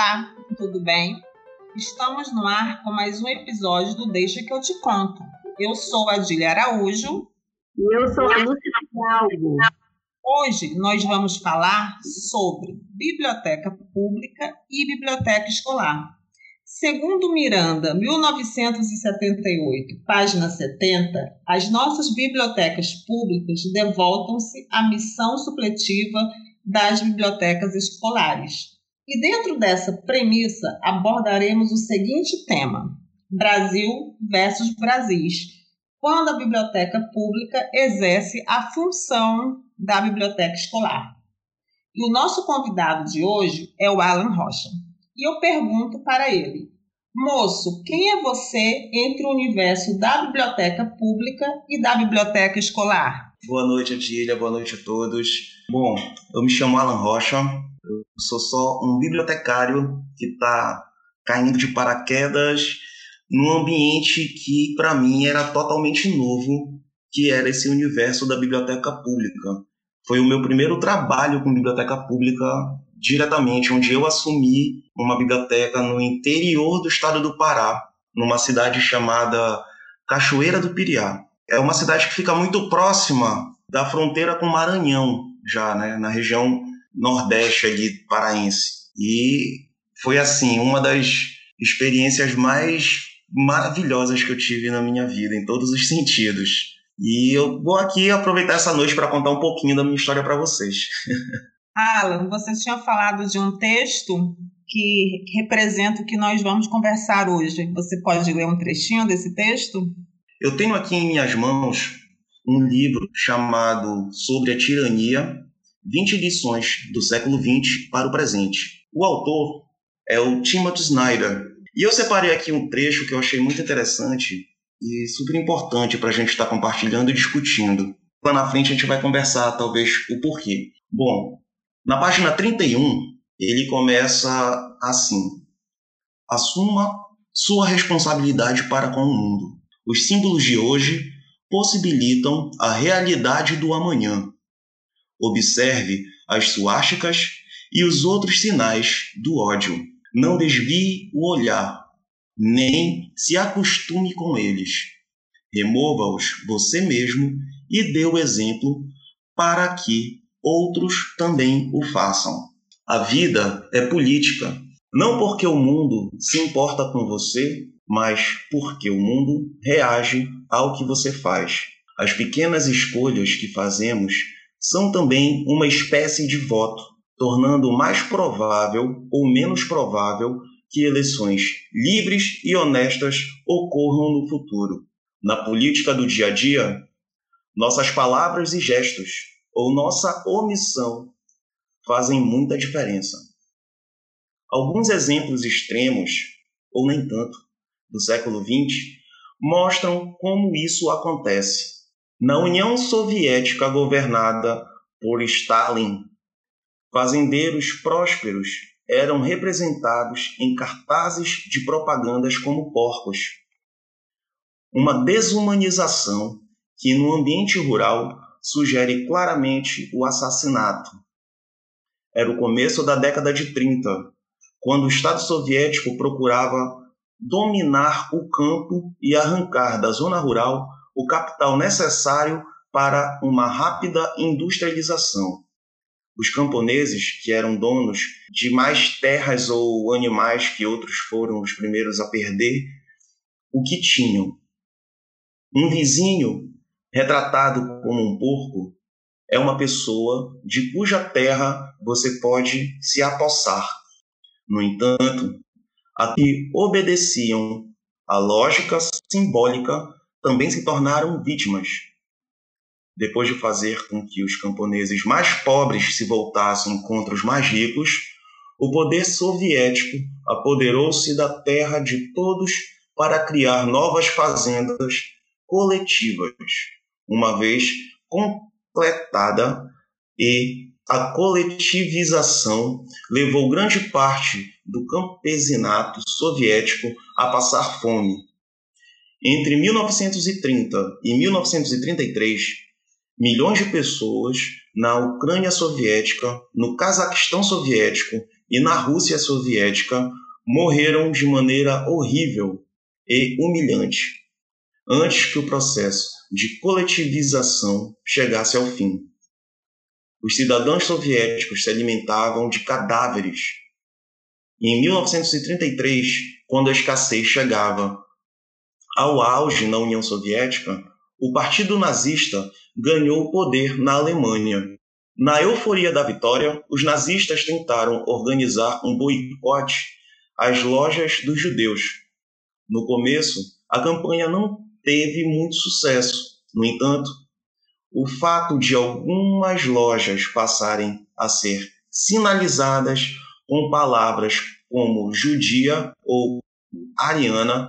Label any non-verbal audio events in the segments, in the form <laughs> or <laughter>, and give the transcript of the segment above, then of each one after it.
Olá, tudo bem? Estamos no ar com mais um episódio do Deixa que eu te conto. Eu sou a Adília Araújo. E eu sou a Lúcia Fidalgo. Hoje nós vamos falar sobre biblioteca pública e biblioteca escolar. Segundo Miranda, 1978, página 70, as nossas bibliotecas públicas devoltam-se à missão supletiva das bibliotecas escolares. E dentro dessa premissa abordaremos o seguinte tema: Brasil versus Brasis. Quando a biblioteca pública exerce a função da biblioteca escolar. E o nosso convidado de hoje é o Alan Rocha. E eu pergunto para ele: Moço, quem é você entre o universo da biblioteca pública e da biblioteca escolar? Boa noite, Adília. Boa noite a todos. Bom, eu me chamo Alan Rocha. Eu sou só um bibliotecário que está caindo de paraquedas num ambiente que, para mim, era totalmente novo, que era esse universo da biblioteca pública. Foi o meu primeiro trabalho com biblioteca pública diretamente, onde eu assumi uma biblioteca no interior do estado do Pará, numa cidade chamada Cachoeira do Piriá. É uma cidade que fica muito próxima da fronteira com Maranhão, já, né, na região nordeste ali paraense. E foi assim, uma das experiências mais maravilhosas que eu tive na minha vida, em todos os sentidos. E eu vou aqui aproveitar essa noite para contar um pouquinho da minha história para vocês. Alan, você tinha falado de um texto que representa o que nós vamos conversar hoje. Você pode ler um trechinho desse texto? Eu tenho aqui em minhas mãos um livro chamado Sobre a Tirania, 20 lições do século XX para o presente. O autor é o Timothy Snyder. E eu separei aqui um trecho que eu achei muito interessante e super importante para a gente estar tá compartilhando e discutindo. Lá na frente a gente vai conversar, talvez, o porquê. Bom, na página 31, ele começa assim: Assuma sua responsabilidade para com o mundo. Os símbolos de hoje possibilitam a realidade do amanhã. Observe as suásticas e os outros sinais do ódio. Não desvie o olhar, nem se acostume com eles. Remova-os você mesmo e dê o exemplo para que outros também o façam. A vida é política, não porque o mundo se importa com você, mas porque o mundo reage ao que você faz. As pequenas escolhas que fazemos são também uma espécie de voto, tornando mais provável ou menos provável que eleições livres e honestas ocorram no futuro. Na política do dia a dia, nossas palavras e gestos ou nossa omissão fazem muita diferença. Alguns exemplos extremos, ou nem tanto, do século XX mostram como isso acontece. Na União Soviética governada por Stalin, fazendeiros prósperos eram representados em cartazes de propagandas como porcos. Uma desumanização que no ambiente rural sugere claramente o assassinato. Era o começo da década de 30, quando o Estado soviético procurava dominar o campo e arrancar da zona rural o capital necessário para uma rápida industrialização. Os camponeses, que eram donos de mais terras ou animais que outros foram os primeiros a perder, o que tinham? Um vizinho retratado como um porco, é uma pessoa de cuja terra você pode se apossar. No entanto, a que obedeciam a lógica simbólica também se tornaram vítimas. Depois de fazer com que os camponeses mais pobres se voltassem contra os mais ricos, o poder soviético apoderou-se da terra de todos para criar novas fazendas coletivas uma vez completada e a coletivização levou grande parte do campesinato soviético a passar fome. Entre 1930 e 1933, milhões de pessoas na Ucrânia soviética, no Cazaquistão soviético e na Rússia soviética morreram de maneira horrível e humilhante, antes que o processo de coletivização chegasse ao fim. Os cidadãos soviéticos se alimentavam de cadáveres. Em 1933, quando a escassez chegava ao auge na União Soviética, o Partido Nazista ganhou o poder na Alemanha. Na euforia da vitória, os nazistas tentaram organizar um boicote às lojas dos judeus. No começo, a campanha não teve muito sucesso. No entanto, o fato de algumas lojas passarem a ser sinalizadas com palavras como judia ou ariana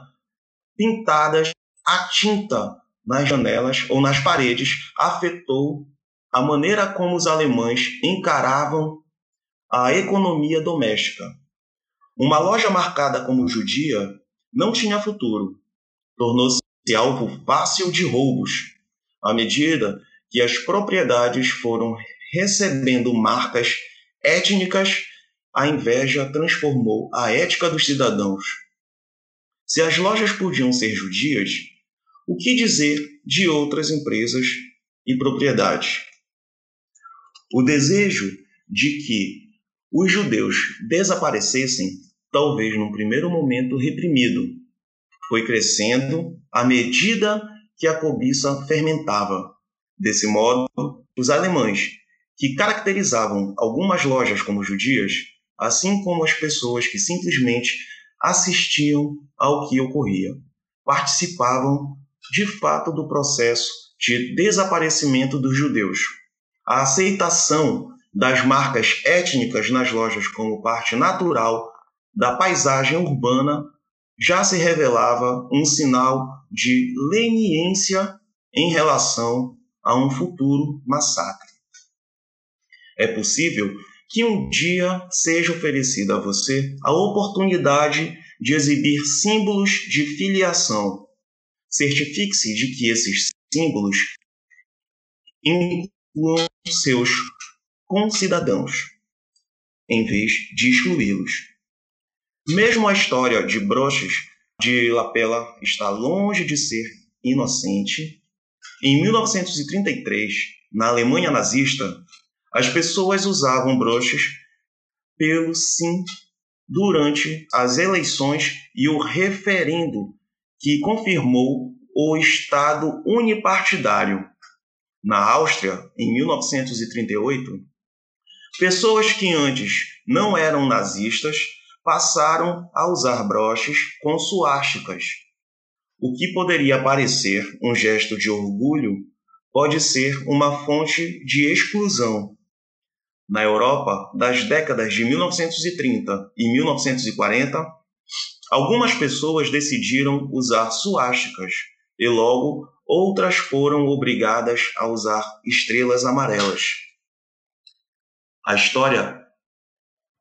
pintadas a tinta nas janelas ou nas paredes afetou a maneira como os alemães encaravam a economia doméstica. Uma loja marcada como judia não tinha futuro. Tornou-se alvo fácil de roubos, à medida que as propriedades foram recebendo marcas étnicas, a inveja transformou a ética dos cidadãos. Se as lojas podiam ser judias, o que dizer de outras empresas e propriedades? O desejo de que os judeus desaparecessem, talvez num primeiro momento reprimido, foi crescendo à medida que a cobiça fermentava. Desse modo, os alemães, que caracterizavam algumas lojas como judias, assim como as pessoas que simplesmente assistiam ao que ocorria, participavam de fato do processo de desaparecimento dos judeus. A aceitação das marcas étnicas nas lojas como parte natural da paisagem urbana já se revelava um sinal de leniência em relação a um futuro massacre. É possível que um dia seja oferecida a você a oportunidade de exibir símbolos de filiação. Certifique-se de que esses símbolos incluam seus concidadãos, em vez de excluí-los. Mesmo a história de broches de lapela está longe de ser inocente em 1933, na Alemanha nazista, as pessoas usavam broches pelo sim durante as eleições e o referendo que confirmou o Estado unipartidário. Na Áustria, em 1938, pessoas que antes não eram nazistas passaram a usar broches com suásticas o que poderia parecer um gesto de orgulho pode ser uma fonte de exclusão. Na Europa, das décadas de 1930 e 1940, algumas pessoas decidiram usar suásticas e logo outras foram obrigadas a usar estrelas amarelas. A história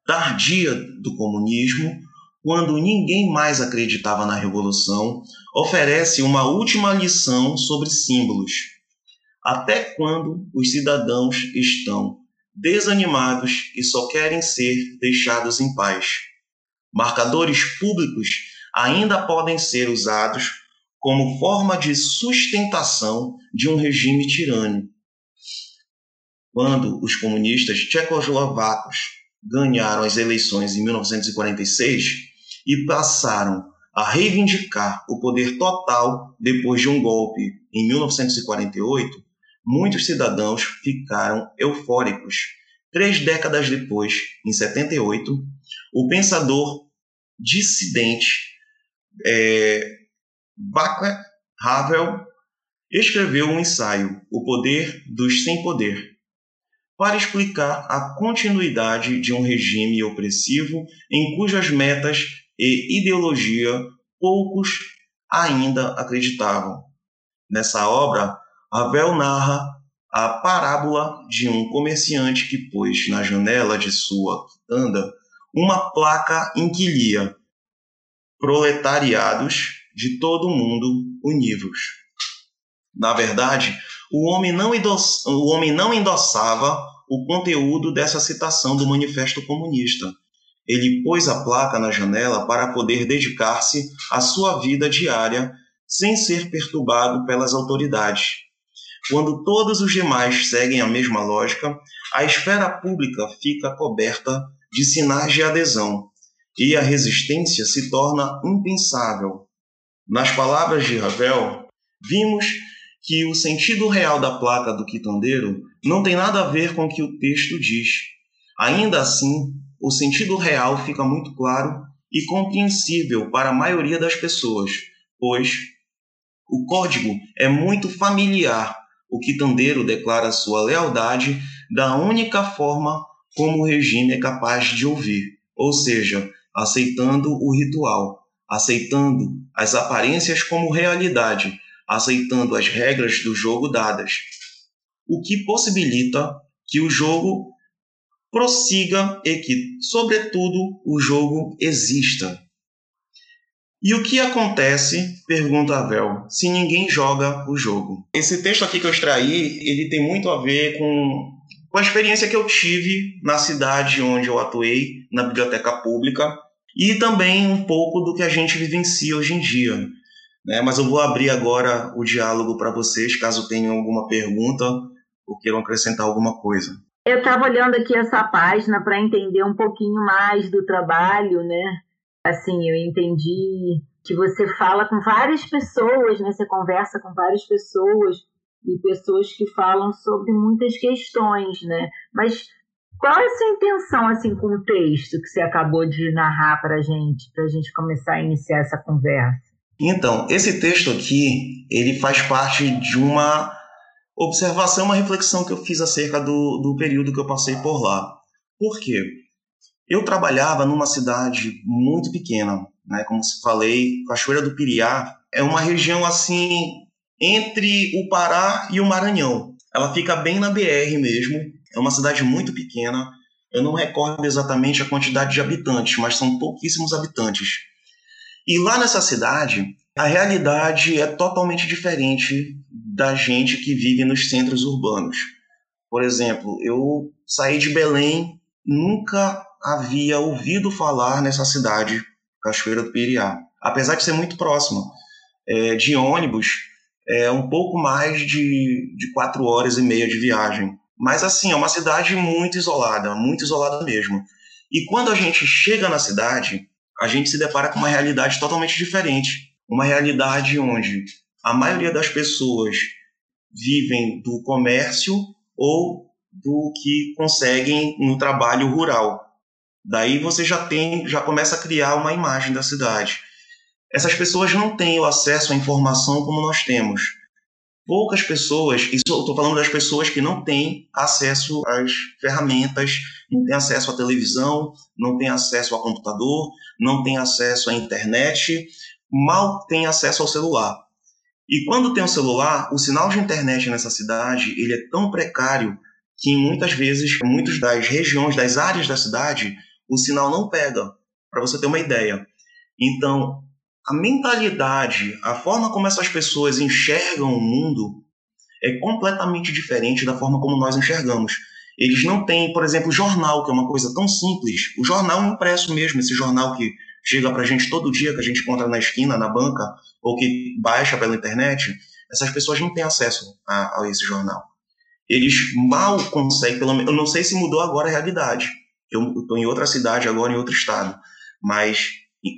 tardia do comunismo quando ninguém mais acreditava na revolução, oferece uma última lição sobre símbolos. Até quando os cidadãos estão desanimados e só querem ser deixados em paz? Marcadores públicos ainda podem ser usados como forma de sustentação de um regime tirânico. Quando os comunistas tchecoslovacos ganharam as eleições em 1946, e passaram a reivindicar o poder total depois de um golpe em 1948, muitos cidadãos ficaram eufóricos. Três décadas depois, em 78, o pensador dissidente é, Václav Havel escreveu um ensaio, O Poder dos Sem Poder, para explicar a continuidade de um regime opressivo em cujas metas e ideologia poucos ainda acreditavam. Nessa obra, Ravel narra a parábola de um comerciante que pôs na janela de sua quitanda uma placa em que lia proletariados de todo o mundo univos. Na verdade, o homem não, o homem não endossava o conteúdo dessa citação do Manifesto Comunista, Ele pôs a placa na janela para poder dedicar-se à sua vida diária sem ser perturbado pelas autoridades. Quando todos os demais seguem a mesma lógica, a esfera pública fica coberta de sinais de adesão e a resistência se torna impensável. Nas palavras de Ravel, vimos que o sentido real da placa do quitandeiro não tem nada a ver com o que o texto diz. Ainda assim, o sentido real fica muito claro e compreensível para a maioria das pessoas, pois o código é muito familiar. O quitandeiro declara sua lealdade da única forma como o regime é capaz de ouvir, ou seja, aceitando o ritual, aceitando as aparências como realidade, aceitando as regras do jogo dadas, o que possibilita que o jogo prossiga e que, sobretudo, o jogo exista. E o que acontece, pergunta Avel, se ninguém joga o jogo? Esse texto aqui que eu extraí, ele tem muito a ver com, com a experiência que eu tive na cidade onde eu atuei, na biblioteca pública, e também um pouco do que a gente vivencia hoje em dia. Né? Mas eu vou abrir agora o diálogo para vocês, caso tenham alguma pergunta ou queiram acrescentar alguma coisa. Eu estava olhando aqui essa página para entender um pouquinho mais do trabalho, né? Assim, eu entendi que você fala com várias pessoas, né? Você conversa com várias pessoas e pessoas que falam sobre muitas questões, né? Mas qual é a sua intenção assim com o texto que você acabou de narrar para gente, para a gente começar a iniciar essa conversa? Então, esse texto aqui, ele faz parte de uma observação, uma reflexão que eu fiz acerca do, do período que eu passei por lá. Por quê? Eu trabalhava numa cidade muito pequena, né? Como falei, Cachoeira do Piriá é uma região assim entre o Pará e o Maranhão. Ela fica bem na BR mesmo. É uma cidade muito pequena. Eu não recordo exatamente a quantidade de habitantes, mas são pouquíssimos habitantes. E lá nessa cidade, a realidade é totalmente diferente da gente que vive nos centros urbanos. Por exemplo, eu saí de Belém, nunca havia ouvido falar nessa cidade, Cachoeira do Piriá. Apesar de ser muito próxima, é, de ônibus, é um pouco mais de, de quatro horas e meia de viagem. Mas assim, é uma cidade muito isolada, muito isolada mesmo. E quando a gente chega na cidade, a gente se depara com uma realidade totalmente diferente. Uma realidade onde a maioria das pessoas vivem do comércio ou do que conseguem no trabalho rural. Daí você já tem, já começa a criar uma imagem da cidade. Essas pessoas não têm o acesso à informação como nós temos. Poucas pessoas, isso eu estou falando das pessoas que não têm acesso às ferramentas, não têm acesso à televisão, não têm acesso ao computador, não têm acesso à internet, mal têm acesso ao celular. E quando tem um celular, o sinal de internet nessa cidade ele é tão precário que muitas vezes, muitas das regiões, das áreas da cidade, o sinal não pega, para você ter uma ideia. Então, a mentalidade, a forma como essas pessoas enxergam o mundo é completamente diferente da forma como nós enxergamos. Eles não têm, por exemplo, jornal, que é uma coisa tão simples. O jornal impresso mesmo, esse jornal que chega para a gente todo dia, que a gente encontra na esquina, na banca, ou que baixa pela internet, essas pessoas não têm acesso a, a esse jornal. Eles mal conseguem, pelo menos, eu não sei se mudou agora a realidade. Eu estou em outra cidade agora, em outro estado. Mas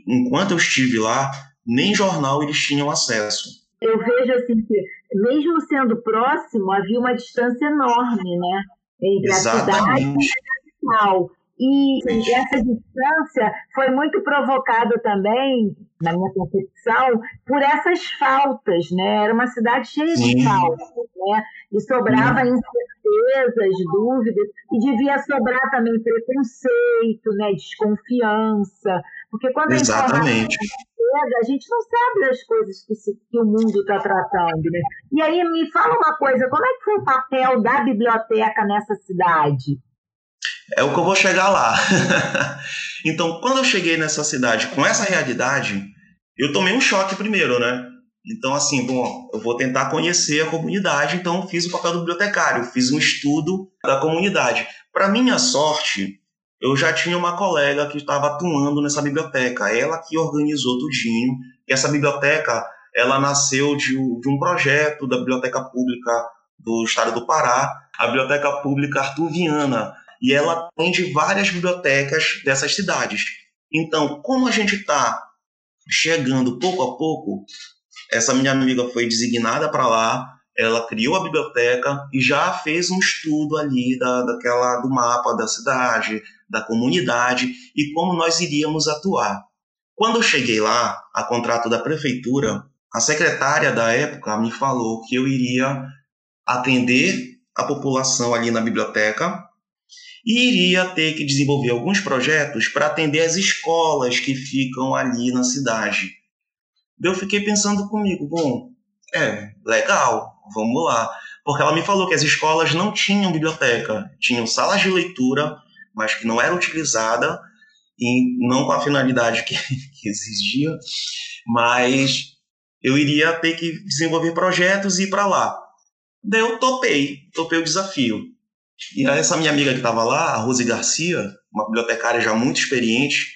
enquanto eu estive lá, nem jornal eles tinham acesso. Eu vejo assim que, mesmo sendo próximo, havia uma distância enorme, né? entre Exatamente. a cidade e a capital. E essa distância foi muito provocada também, na minha concepção, por essas faltas, né? Era uma cidade cheia Sim. de faltas, né? E sobrava Sim. Incertezas, dúvidas, e devia sobrar também preconceito, né? Desconfiança, porque quando Exatamente. a chega, a gente não sabe das coisas que, se, que o mundo está tratando, né? E aí me fala uma coisa, como é que foi o papel da biblioteca nessa cidade? É o que eu vou chegar lá. <laughs> então, quando eu cheguei nessa cidade com essa realidade, eu tomei um choque primeiro, né? Então, assim, bom, eu vou tentar conhecer a comunidade, então fiz o papel do bibliotecário, fiz um estudo da comunidade. Para minha sorte, eu já tinha uma colega que estava atuando nessa biblioteca, ela que organizou tudinho. E essa biblioteca, ela nasceu de, de um projeto da Biblioteca Pública do Estado do Pará, a Biblioteca Pública Artuviana, e ela atende várias bibliotecas dessas cidades. Então, como a gente está chegando pouco a pouco, essa minha amiga foi designada para lá, ela criou a biblioteca e já fez um estudo ali da, daquela do mapa da cidade, da comunidade e como nós iríamos atuar. Quando eu cheguei lá, a contrato da prefeitura, a secretária da época me falou que eu iria atender a população ali na biblioteca e iria ter que desenvolver alguns projetos para atender as escolas que ficam ali na cidade. Eu fiquei pensando comigo, bom, é, legal, vamos lá. Porque ela me falou que as escolas não tinham biblioteca, tinham salas de leitura, mas que não era utilizada e não com a finalidade que, <laughs> que exigia, mas eu iria ter que desenvolver projetos e ir para lá. Daí eu topei, topei o desafio. E essa minha amiga que estava lá, a Rose Garcia, uma bibliotecária já muito experiente,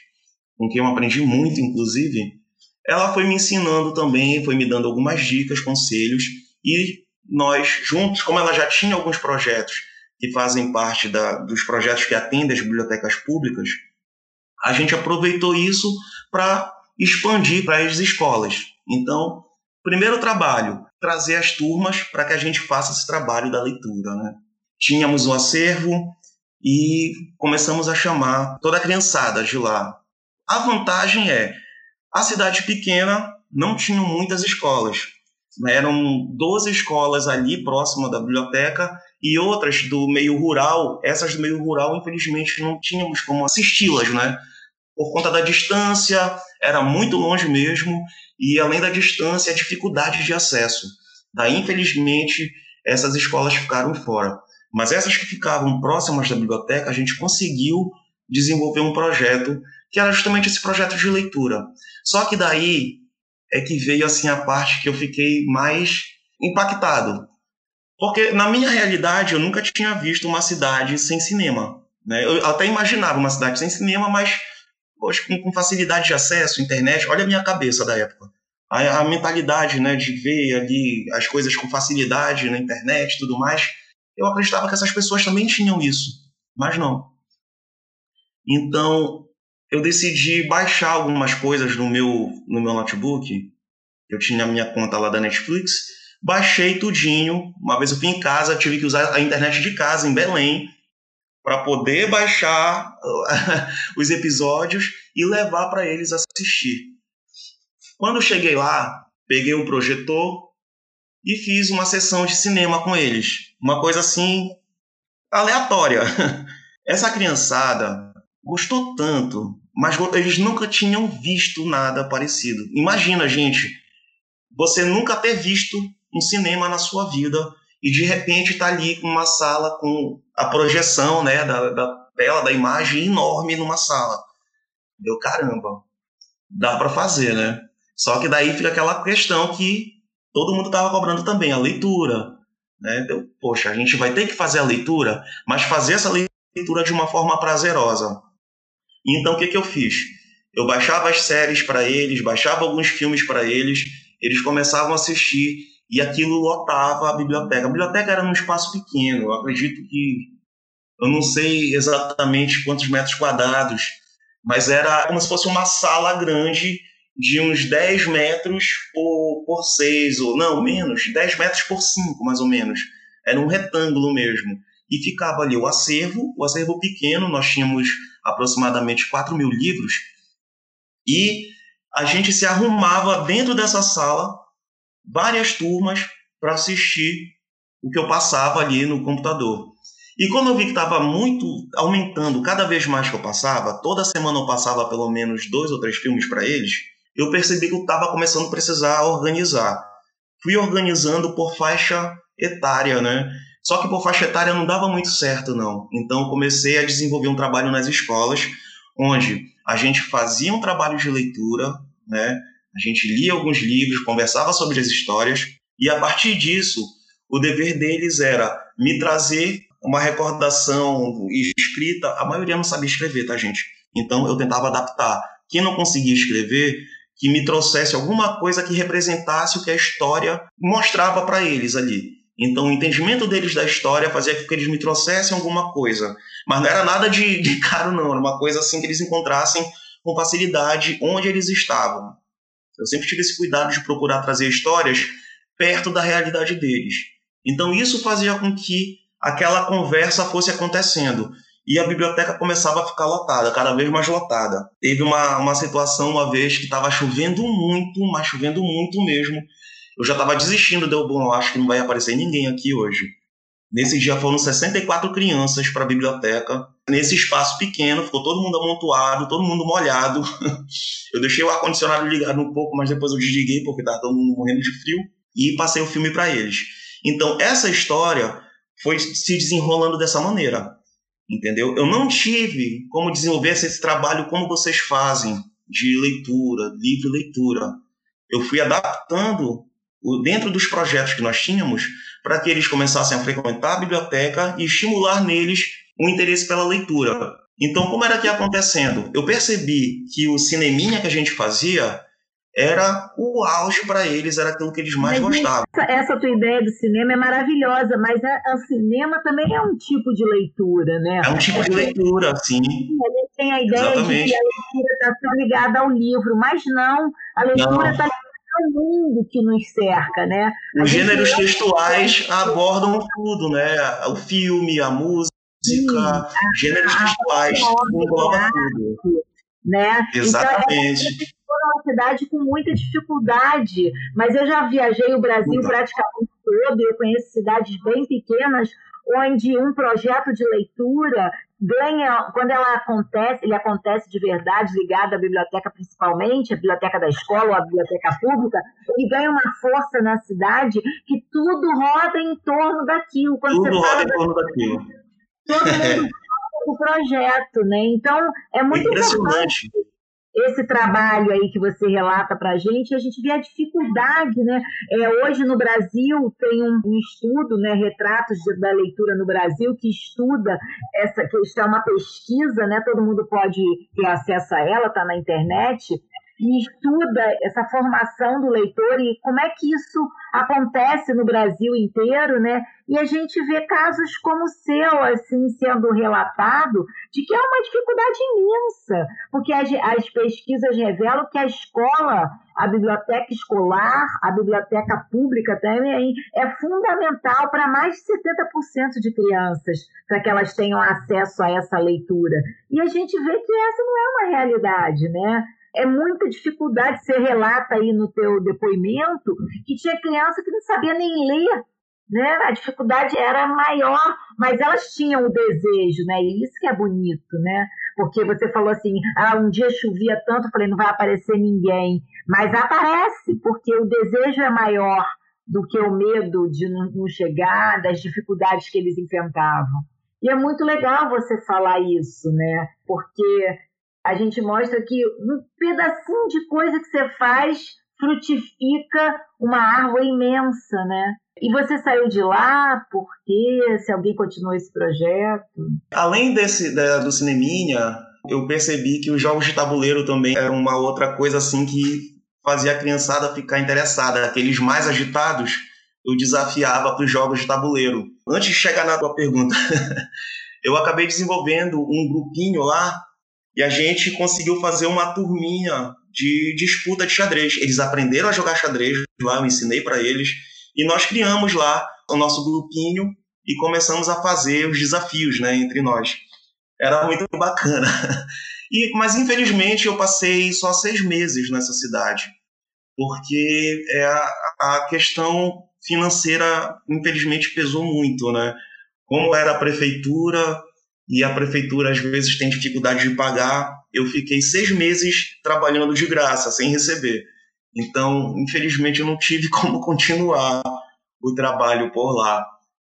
com quem eu aprendi muito, inclusive, ela foi me ensinando também, foi me dando algumas dicas, conselhos, e nós juntos, como ela já tinha alguns projetos que fazem parte da, dos projetos que atendem as bibliotecas públicas, a gente aproveitou isso para expandir para as escolas. Então, primeiro trabalho, trazer as turmas para que a gente faça esse trabalho da leitura. Né? Tínhamos o acervo e começamos a chamar toda a criançada de lá. A vantagem é, a cidade pequena não tinha muitas escolas. Eram 12 escolas ali próxima da biblioteca e outras do meio rural. Essas do meio rural, infelizmente, não tínhamos como assisti-las, né? Por conta da distância, era muito longe mesmo, e além da distância, a dificuldade de acesso. Daí, infelizmente, essas escolas ficaram fora. Mas essas que ficavam próximas da biblioteca, a gente conseguiu desenvolver um projeto que era justamente esse projeto de leitura. Só que daí é que veio assim a parte que eu fiquei mais impactado. Porque na minha realidade eu nunca tinha visto uma cidade sem cinema. Né? Eu até imaginava uma cidade sem cinema, mas poxa, com, facilidade de acesso, internet. Olha a minha cabeça da época. A, a, mentalidade né, de ver ali as coisas com facilidade na internet e tudo mais. Eu acreditava que essas pessoas também tinham isso, mas não. Então, eu decidi baixar algumas coisas no meu, no meu notebook. Eu tinha a minha conta lá da Netflix, baixei tudinho. Uma vez eu fui em casa, tive que usar a internet de casa em Belém para poder baixar <laughs> os episódios e levar para eles assistir. Quando cheguei lá, peguei um projetor e fiz uma sessão de cinema com eles. Uma coisa assim aleatória. <laughs> Essa criançada gostou tanto, mas eles nunca tinham visto nada parecido. Imagina, gente, você nunca ter visto um cinema na sua vida e de repente estar tá ali com uma sala com a projeção né, da, da tela, da imagem enorme numa sala. Deu caramba, dá para fazer, né? Só que daí fica aquela questão que todo mundo estava cobrando também, a leitura. Né? Deu, poxa, a gente vai ter que fazer a leitura, mas fazer essa leitura de uma forma prazerosa. Então o que, que eu fiz? Eu baixava as séries para eles, baixava alguns filmes para eles, eles começavam a assistir e aquilo lotava a biblioteca. A biblioteca era num espaço pequeno, eu acredito que eu não sei exatamente quantos metros quadrados, mas era como se fosse uma sala grande de uns 10 metros por, por 6, ou não, menos, 10 metros por 5, mais ou menos. Era um retângulo mesmo. E ficava ali o acervo, o acervo pequeno, nós tínhamos aproximadamente 4 mil livros, e a gente se arrumava dentro dessa sala, várias turmas, para assistir o que eu passava ali no computador. E quando eu vi que estava muito aumentando cada vez mais que eu passava, toda semana eu passava pelo menos dois ou três filmes para eles, eu percebi que eu estava começando a precisar organizar. Fui organizando por faixa etária, né? Só que por faixa etária não dava muito certo, não. Então comecei a desenvolver um trabalho nas escolas, onde a gente fazia um trabalho de leitura, né? A gente lia alguns livros, conversava sobre as histórias, e a partir disso, o dever deles era me trazer uma recordação escrita, a maioria não sabia escrever, tá, gente? Então eu tentava adaptar. Quem não conseguia escrever, que me trouxesse alguma coisa que representasse o que a história mostrava para eles ali. Então, o entendimento deles da história fazia com que eles me trouxessem alguma coisa. Mas não era nada de, de caro, não. Era uma coisa assim que eles encontrassem com facilidade onde eles estavam. Eu sempre tive esse cuidado de procurar trazer histórias perto da realidade deles. Então, isso fazia com que aquela conversa fosse acontecendo e a biblioteca começava a ficar lotada, cada vez mais lotada. Teve uma, uma situação uma vez que estava chovendo muito, mas chovendo muito mesmo. Eu já estava desistindo, deu bom, acho que não vai aparecer ninguém aqui hoje. Nesse dia foram 64 crianças para a biblioteca. Nesse espaço pequeno, ficou todo mundo amontoado, todo mundo molhado. <laughs> eu deixei o ar-condicionado ligado um pouco, mas depois eu desliguei porque estava todo mundo morrendo de frio e passei o filme para eles. Então, essa história foi se desenrolando dessa maneira entendeu? Eu não tive como desenvolver esse trabalho como vocês fazem, de leitura, livre leitura. Eu fui adaptando dentro dos projetos que nós tínhamos para que eles começassem a frequentar a biblioteca e estimular neles o interesse pela leitura. Então, como era que ia acontecendo? Eu percebi que o cineminha que a gente fazia era o auge para eles, era aquilo que eles mais mas, gostavam. Essa, essa, tua ideia do cinema é maravilhosa, mas o cinema também é um tipo de leitura, né? É um tipo de leitura, sim. A gente tem a ideia Exatamente. de que a leitura está ligada ao livro, mas não, a leitura está ligada ao mundo que nos cerca, né? A Os gêneros é... textuais abordam tudo, né? O filme, a música, sim, gêneros a, textuais, engloba tudo. Né? Exatamente. Então, é uma cidade com muita dificuldade, mas eu já viajei o Brasil praticamente todo, eu conheço cidades bem pequenas, onde um projeto de leitura ganha, quando ela acontece, ele acontece de verdade, ligado à biblioteca principalmente, a biblioteca da escola ou a biblioteca pública, ele ganha uma força na cidade que tudo roda em torno daquilo. Quando tudo roda em torno daquilo. Todo mundo <laughs> o projeto, né? Então, é muito impressionante. Importante esse trabalho aí que você relata para a gente, a gente vê a dificuldade, né? É, hoje no Brasil tem um, estudo, né, Retratos de, da Leitura no Brasil, que estuda essa questão, é uma pesquisa, né? Todo mundo pode ter acesso a ela, está na internet, e estuda essa formação do leitor e como é que isso acontece no Brasil inteiro, né? E a gente vê casos como o seu, assim, sendo relatado, de que é uma dificuldade imensa, porque as, as pesquisas revelam que a escola, a biblioteca escolar, a biblioteca pública também é fundamental para mais de 70% de crianças, para que elas tenham acesso a essa leitura. E a gente vê que essa não é uma realidade, né? É muita dificuldade. Você relata aí no teu depoimento que tinha criança que não sabia nem ler, né? A dificuldade era maior, mas elas tinham o desejo, né? E isso que é bonito, né? Porque você falou assim, ah, um dia chovia tanto, eu falei, não vai aparecer ninguém. Mas aparece, porque o desejo é maior do que o medo de não chegar, das dificuldades que eles enfrentavam. E é muito legal você falar isso, né? Porque a gente mostra que um pedacinho de coisa que você faz frutifica uma árvore imensa, né? E você saiu de lá por quê? Se alguém continuou esse projeto? Além desse da, do cineminha, eu percebi que os jogos de tabuleiro também eram uma outra coisa assim que fazia a criançada ficar interessada. Aqueles mais agitados, eu desafiava para os jogos de tabuleiro. Antes de chegar na tua pergunta, <laughs> eu acabei desenvolvendo um grupinho lá e a gente conseguiu fazer uma turminha de disputa de xadrez. Eles aprenderam a jogar xadrez lá, eu ensinei para eles, e nós criamos lá o nosso grupinho e começamos a fazer os desafios né, entre nós. Era muito bacana. <laughs> E, mas infelizmente eu passei só seis meses nessa cidade, porque é a, a questão financeira infelizmente pesou muito, né? Como era a prefeitura, e a prefeitura às vezes tem dificuldade de pagar. Eu fiquei seis meses trabalhando de graça, sem receber. Então, infelizmente, eu não tive <laughs> como continuar o trabalho por lá.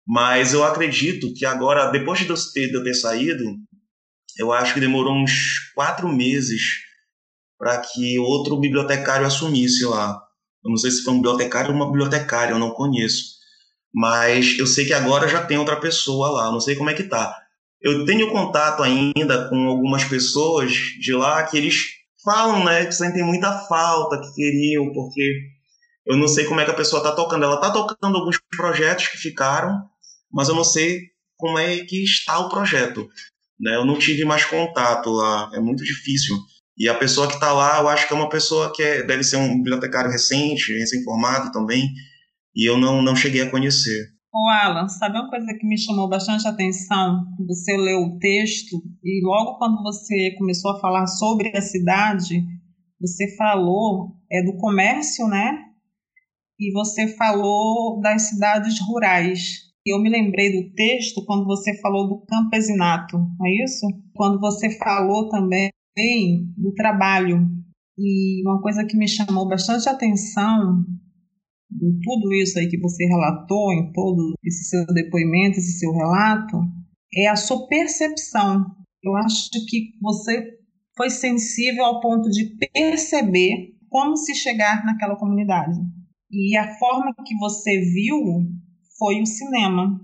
Mas eu acredito que agora, depois de eu ter, de eu ter saído, eu acho que demorou uns quatro meses para que outro bibliotecário assumisse lá. Eu não sei se foi um bibliotecário ou uma bibliotecária, eu não conheço. mas eu sei que agora já tem outra pessoa lá, não sei como é que tá. Eu tenho contato ainda com algumas pessoas de lá que eles falam, né, que sentem muita falta, que queriam, porque eu não sei como é que a pessoa está tocando. Ela está tocando alguns projetos que ficaram, mas eu não sei como é que está o projeto. Né? Eu não tive mais contato lá, é muito difícil. E a pessoa que está lá, eu acho que é uma pessoa que é, deve ser um bibliotecário recente, recém-formado também, e eu não, não cheguei a conhecer. Ô Alan, sabe uma coisa que me chamou bastante atenção? Você leu o texto e logo quando você começou a falar sobre a cidade, você falou é do comércio, né? E você falou das cidades rurais. Eu me lembrei do texto quando você falou do campesinato, não é isso? Quando você falou também do trabalho. E uma coisa que me chamou bastante atenção em tudo isso aí que você relatou, em todo esse seu depoimento, esse seu relato, é a sua percepção. Eu acho que você foi sensível ao ponto de perceber como se chegar naquela comunidade. E a forma que você viu foi o cinema,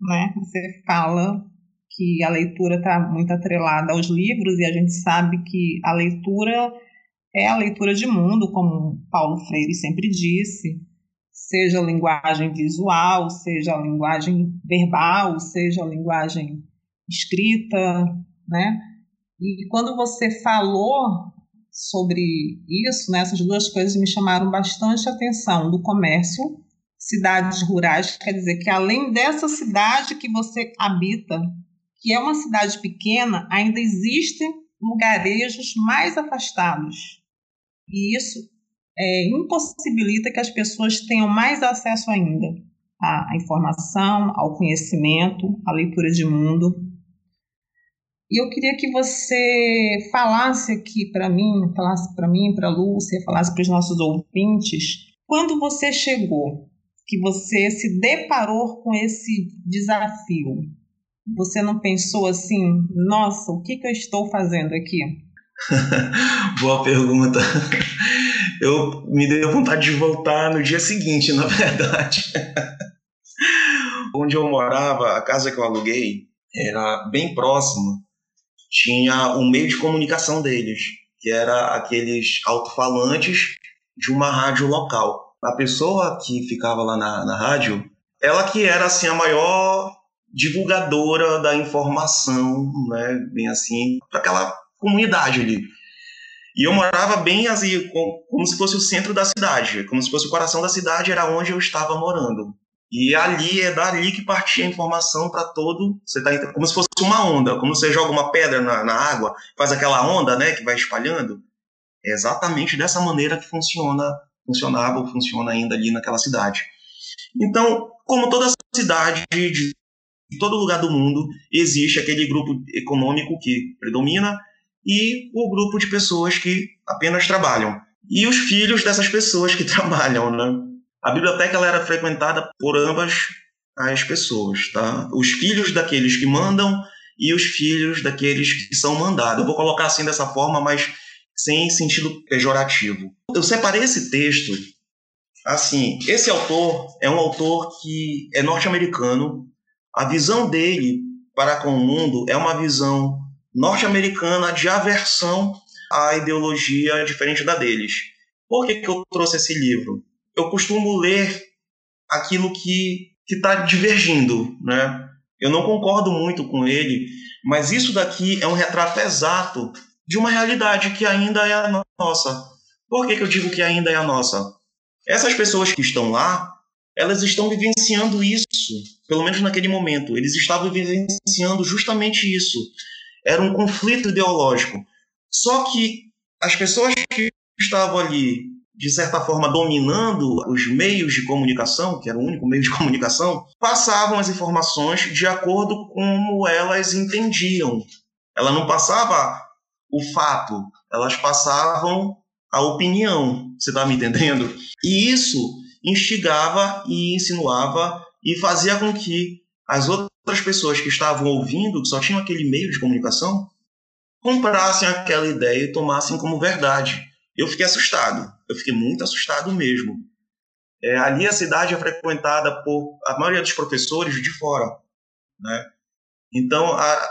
né? Você fala que a leitura está muito atrelada aos livros e a gente sabe que a leitura é a leitura de mundo, como Paulo Freire sempre disse, seja a linguagem visual, seja a linguagem verbal, seja a linguagem escrita, né? E quando você falou sobre isso, né, essas duas coisas me chamaram bastante atenção, do comércio, cidades rurais, quer dizer que além dessa cidade que você habita, que é uma cidade pequena, ainda existem lugarejos mais afastados. E isso é, impossibilita que as pessoas tenham mais acesso ainda à informação, ao conhecimento, à leitura de mundo. E eu queria que você falasse aqui para mim, falasse para mim, para a Lúcia, falasse para os nossos ouvintes, quando você chegou, que você se deparou com esse desafio, você não pensou assim, nossa, o que, que eu estou fazendo aqui? <laughs> Boa pergunta. Eu me dei vontade de voltar no dia seguinte, <laughs> na verdade. Onde eu morava, a casa que eu aluguei era bem próxima. Tinha um meio de comunicação deles, que era aqueles alto-falantes de uma rádio local. A pessoa que ficava lá na, na rádio, ela que era assim a maior divulgadora da informação, né, bem assim, para aquela comunidade ali. E eu morava bem assim, como se fosse o centro da cidade, como se fosse o coração da cidade, era onde eu estava morando. E ali é dali que partia a informação para todo. Você tá como se fosse uma onda, como você joga uma pedra na, na, água, faz aquela onda, né, que vai espalhando. É exatamente dessa maneira que funciona, funcionava ou funciona ainda ali naquela cidade. Então, como toda cidade de em todo lugar do mundo existe aquele grupo econômico que predomina e o grupo de pessoas que apenas trabalham. E os filhos dessas pessoas que <laughs> trabalham, né? A biblioteca ela era frequentada por ambas as pessoas, tá? Os filhos daqueles que mandam e os filhos daqueles que são mandados. Eu vou colocar assim dessa forma, mas sem sentido pejorativo. Eu separei esse texto assim, esse autor é um autor que é norte-americano, a visão dele para com o mundo é uma visão norte-americana de aversão à ideologia diferente da deles. Por que, que eu trouxe esse livro? Eu costumo ler aquilo que está divergindo, né? Eu não concordo muito com ele, mas isso daqui é um retrato exato de uma realidade que ainda é a nossa. Por que, que eu digo que ainda é a nossa? Essas pessoas que estão lá, elas estão vivenciando isso, pelo menos naquele momento. Eles estavam vivenciando justamente isso. Era um conflito ideológico. Só que as pessoas que estavam ali, de certa forma, dominando os meios de comunicação, que era o único meio de <laughs> comunicação, passavam as informações de acordo com como elas entendiam. Ela não passava o fato, elas passavam a opinião. Você está me entendendo? E isso instigava e insinuava e fazia com que as outras pessoas que estavam ouvindo, que só tinham aquele meio de comunicação, comprassem aquela ideia e tomassem como verdade. Eu fiquei assustado, eu fiquei muito assustado mesmo. É, ali a cidade é frequentada por a maioria dos professores de fora, né? Então, a,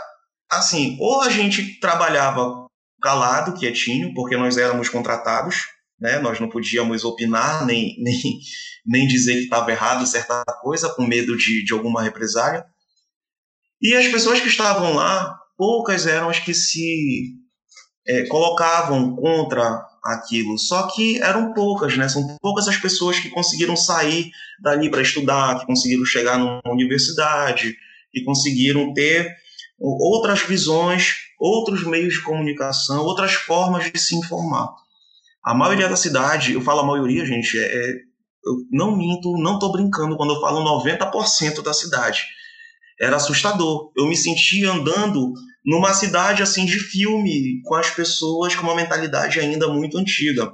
assim, ou a gente trabalhava calado, quietinho, porque nós éramos contratados, né? Nós não podíamos opinar nem, <laughs> nem, nem dizer que estava errado certa coisa, com medo de, de alguma represália. E as pessoas que estavam lá, poucas eram as que se é, colocavam contra aquilo. Só que eram poucas, né? São poucas as pessoas que conseguiram sair dali para estudar, que conseguiram chegar numa universidade, que conseguiram ter outras visões, outros meios de comunicação, outras formas de se informar. A maioria da cidade, eu falo a maioria, gente, é, é eu não minto, não estou brincando quando eu falo 90% da cidade. Era assustador. Eu me sentia andando numa cidade assim de filme, com as pessoas com uma mentalidade ainda muito antiga.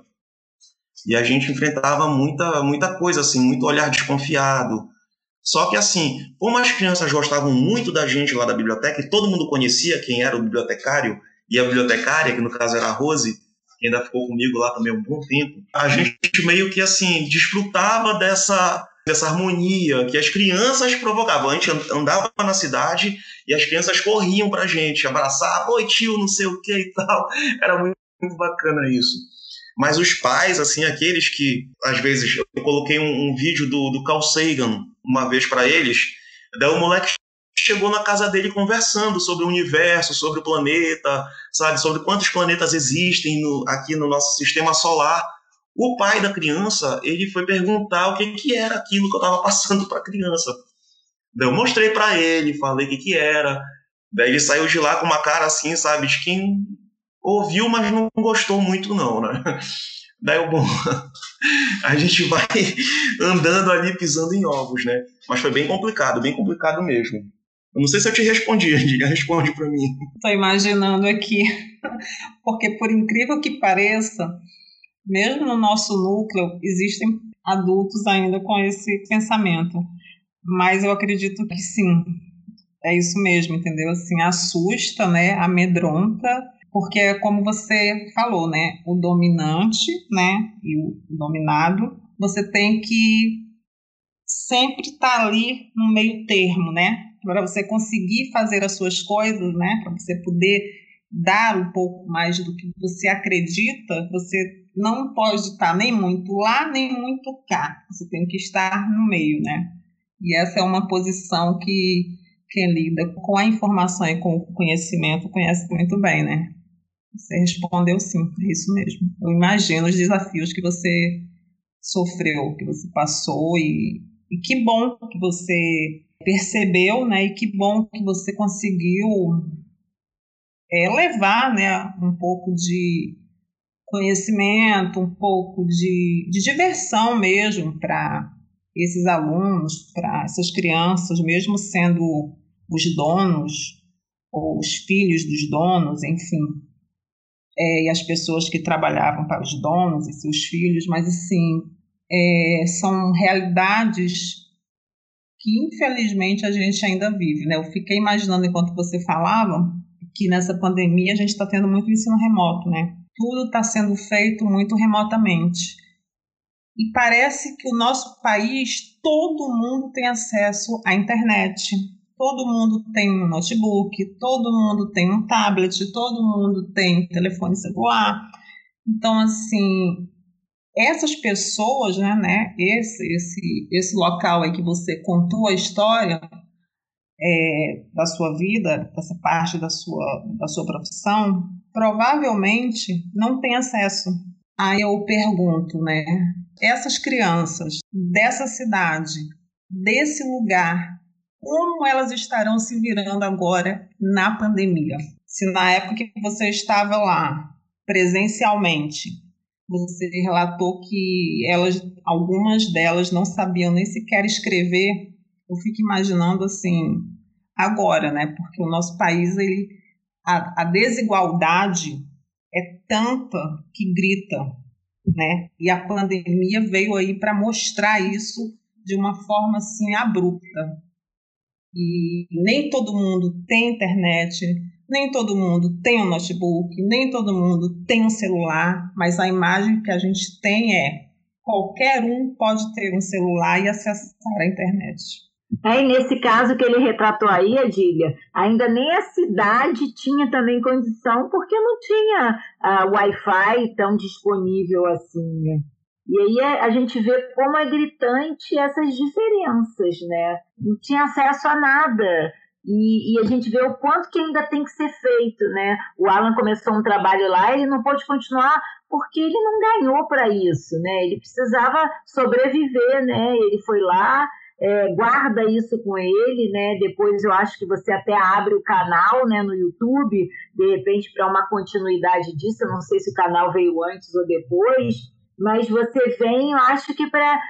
E a gente enfrentava muita, muita coisa, assim, muito olhar desconfiado. Só que, assim, como as crianças gostavam muito da gente lá da biblioteca, e todo mundo conhecia quem era o bibliotecário e a bibliotecária, que no caso era a Rose, que ainda ficou comigo lá também um bom tempo, a gente meio que, assim, desfrutava dessa, dessa harmonia que as crianças provocavam. A gente andava na cidade e as crianças corriam pra gente, abraçar, oi tio, não sei o que e tal. <laughs> Era muito, muito, bacana isso. Mas os pais, assim, aqueles que, às vezes, eu coloquei um, um vídeo do, do Carl Sagan uma vez para eles, daí o moleque chegou na casa dele conversando sobre o universo, sobre o planeta, sabe, sobre quantos planetas existem no, aqui no nosso sistema solar. O pai da criança, ele foi perguntar o que, que era aquilo que eu estava passando para a criança. Daí eu mostrei para ele, falei o que, que era. Daí ele saiu de lá com uma cara assim, sabe, de quem ouviu, mas não gostou muito, não, né? <laughs> Daí o bom, <laughs> a gente vai <laughs> andando ali pisando em ovos, né? Mas foi bem complicado, bem complicado mesmo. Eu não sei se eu te respondi, <laughs> Andy. Responde para mim. Estou imaginando aqui, porque por incrível que pareça, mesmo no nosso núcleo, existem adultos ainda com esse pensamento. Mas eu acredito que sim, é isso mesmo, entendeu? Assim, assusta, né? Amedronta, porque é como você falou, né? O dominante, né? E o dominado, você tem que sempre estar tá ali no meio termo, né? Para você conseguir fazer as suas coisas, né? Para você poder dar um pouco mais do que você acredita, você não pode estar nem muito lá, nem muito cá. Você tem que estar no meio, né? E essa é uma posição que quem lida com a informação e com o conhecimento conhece muito bem, né? Você respondeu sim, é isso mesmo. Eu imagino os desafios que você sofreu, que você passou e, e que bom que você percebeu, né? E que bom que você conseguiu é, levar, né, um pouco de conhecimento, um pouco de, de diversão mesmo para esses alunos, para essas crianças, mesmo sendo os donos ou os filhos dos donos, enfim, é, e as pessoas que trabalhavam para os donos e seus filhos, mas assim é, são realidades que infelizmente a gente ainda vive, né? Eu fiquei imaginando enquanto você falava que nessa pandemia a gente está tendo muito ensino remoto, né? Tudo está sendo feito muito remotamente. E parece que o nosso país, todo mundo tem acesso à internet. Todo mundo tem um notebook, todo mundo tem um tablet, todo mundo tem telefone celular. Então, assim, essas pessoas, né, né esse, esse, esse local aí que você contou a história, é, da sua vida, dessa parte da sua, da sua profissão, provavelmente não tem acesso. Aí eu pergunto, né? Essas crianças dessa cidade, desse lugar, como elas estarão se virando agora na pandemia? Se na época que você estava lá, presencialmente, você relatou que elas, algumas delas não sabiam nem sequer escrever eu fico imaginando assim agora, né? Porque o nosso país ele a, a desigualdade é tanta que grita, né? E a pandemia veio aí para mostrar isso de uma forma assim abrupta. E nem todo mundo tem internet, nem todo mundo tem um notebook, nem todo mundo tem um celular, mas a imagem que a gente tem é qualquer um pode ter um celular e acessar a internet. É, e nesse caso que ele retratou aí, Adília, ainda nem a cidade tinha também condição, porque não tinha uh, Wi-Fi tão disponível assim, né? E aí é, a gente vê como é gritante essas diferenças, né? Não tinha acesso a nada. E, e, a gente vê o quanto que ainda tem que ser feito, né? O Alan começou um trabalho lá, ele não pôde continuar porque ele não ganhou para isso, né? Ele precisava sobreviver, né? Ele foi lá, é, guarda isso com ele, né? Depois eu acho que você até abre o canal, né, no YouTube, de repente para uma continuidade disso. Eu não sei se o canal veio antes ou depois, mas você vem, eu acho que para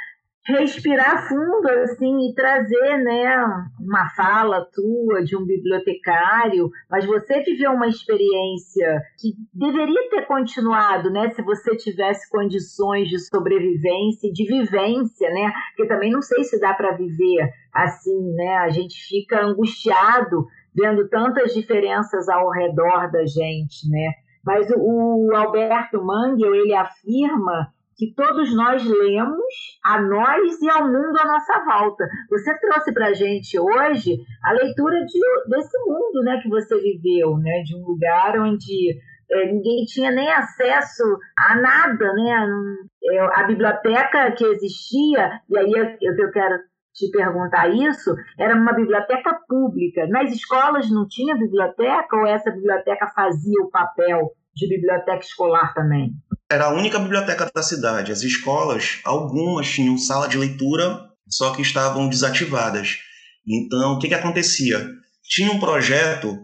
respirar fundo assim e trazer né uma fala tua de um bibliotecário mas você viveu uma experiência que deveria ter continuado né se você tivesse condições de sobrevivência e de vivência né porque também não sei se dá para viver assim né a gente fica angustiado vendo tantas diferenças ao redor da gente né. Mas o, o Alberto Mangel ele afirma que todos nós lemos a nós e ao mundo à nossa volta. Você trouxe para a gente hoje a leitura de, desse mundo né, que você viveu, né, de um lugar onde é, ninguém tinha nem acesso a nada, né? É, a biblioteca que existia, e aí eu, eu quero te perguntar isso, era uma biblioteca pública. Nas escolas não tinha biblioteca ou essa biblioteca fazia o papel de biblioteca escolar também? Era a única biblioteca da cidade. As escolas, algumas tinham sala de leitura, só que estavam desativadas. Então, o que, que acontecia? Tinha um projeto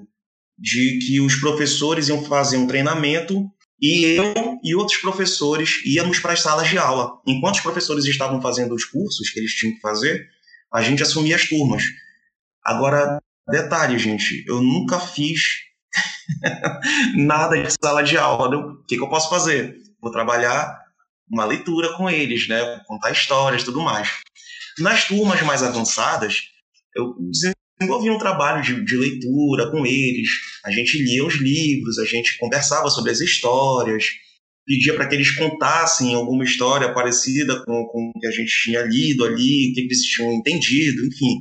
de que os professores iam fazer um treinamento e eu e outros professores íamos para as salas de aula. Enquanto os professores estavam fazendo os cursos que eles tinham que fazer, a gente assumia as turmas. Agora, detalhe, gente, eu nunca fiz <laughs> nada de sala de aula. O que, que eu posso fazer? Vou trabalhar uma leitura com eles, né? Vou contar histórias tudo mais. Nas turmas mais avançadas, eu desenvolvi um trabalho de, de, leitura com eles. A gente lia os livros, a gente conversava sobre as histórias, pedia para que eles contassem alguma história parecida com, com o que a gente tinha lido ali, o que eles tinham entendido, enfim.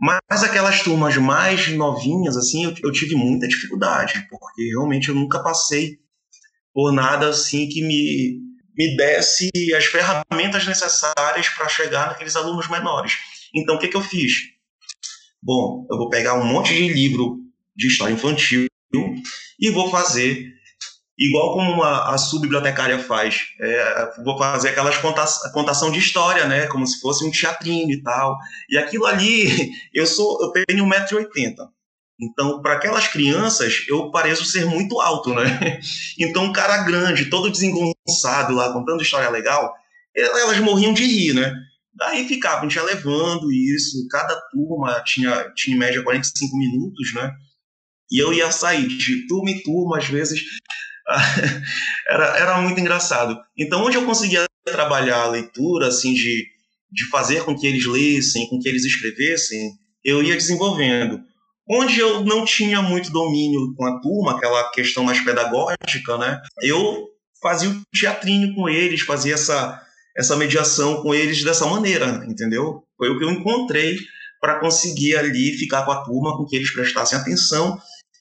Mas aquelas turmas mais novinhas, assim, eu, eu tive muita dificuldade, porque realmente eu nunca passei por nada assim que me, me desse as ferramentas necessárias para chegar naqueles alunos menores. Então, o que, que eu fiz? Bom, eu vou pegar um monte de livro de história infantil e vou fazer igual como uma, a subbibliotecária faz. É, vou fazer aquelas conta, contação de história, né? Como se fosse um teatrinho e tal. E aquilo ali, <laughs> eu sou, eu tenho 1,80m. Então, para aquelas crianças, eu pareço ser muito alto, né? <laughs> Então, um cara grande, todo desengonçado lá, contando história legal, elas morriam de rir, né? Daí ficava, a gente ia levando isso, cada turma tinha, tinha em média 45 minutos, né? E eu ia sair de turma em turma, às vezes <laughs> era, era muito engraçado. Então, onde eu conseguia trabalhar a leitura, assim, de, de fazer com que eles lessem, com que eles escrevessem, eu ia desenvolvendo. Onde eu não tinha muito domínio com a turma, aquela questão mais pedagógica, né? Eu fazia o teatrinho com eles, fazia essa, essa mediação com eles dessa maneira, entendeu? Foi o que eu encontrei para conseguir ali ficar com a turma, com que eles prestassem atenção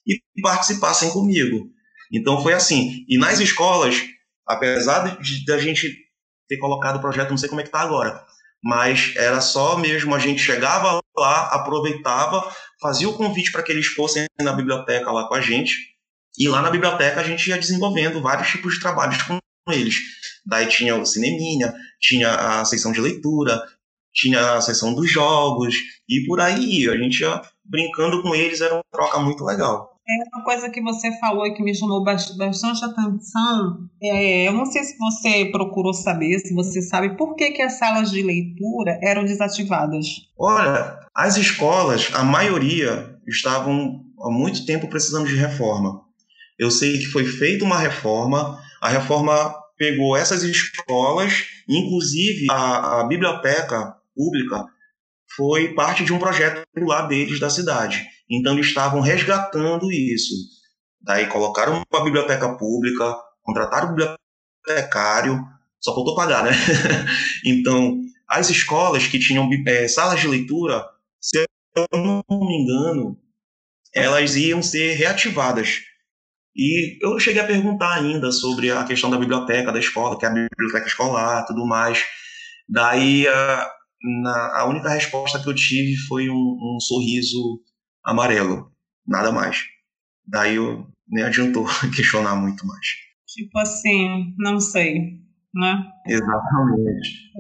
e participassem comigo. Então foi assim. E nas escolas, apesar de, de a gente ter colocado o projeto, não sei como é que está agora, mas era só mesmo a gente chegava lá, aproveitava, fazia o convite para que eles fossem na biblioteca lá com a gente, e lá na biblioteca a gente ia desenvolvendo vários tipos de trabalhos com eles. Daí tinha o cineminha, tinha a seção de leitura, tinha a seção dos jogos, e por aí a gente ia brincando com eles, era uma troca muito legal. É uma coisa que você falou e que me chamou bastante atenção. É, eu não sei se você procurou saber, se você sabe por que, que as salas de leitura eram desativadas. Olha, as escolas, a maioria, estavam há muito tempo precisando de reforma. Eu sei que foi feita uma reforma, a reforma pegou essas escolas, inclusive a, a biblioteca pública foi parte de um projeto lá deles da cidade. Então eles estavam resgatando isso. Daí colocaram uma biblioteca pública, contrataram um bibliotecário só faltou pagar, né? <laughs> então, as escolas que tinham é, salas de leitura, eu não me engano, elas iam ser reativadas. E eu cheguei a perguntar ainda sobre a questão da biblioteca da escola, que é a biblioteca escolar, tudo mais. Daí a, na, a única resposta que eu tive foi um, um sorriso amarelo, nada mais. Daí eu nem adiantou <laughs> questionar muito mais. Tipo assim, não sei, né? Exatamente.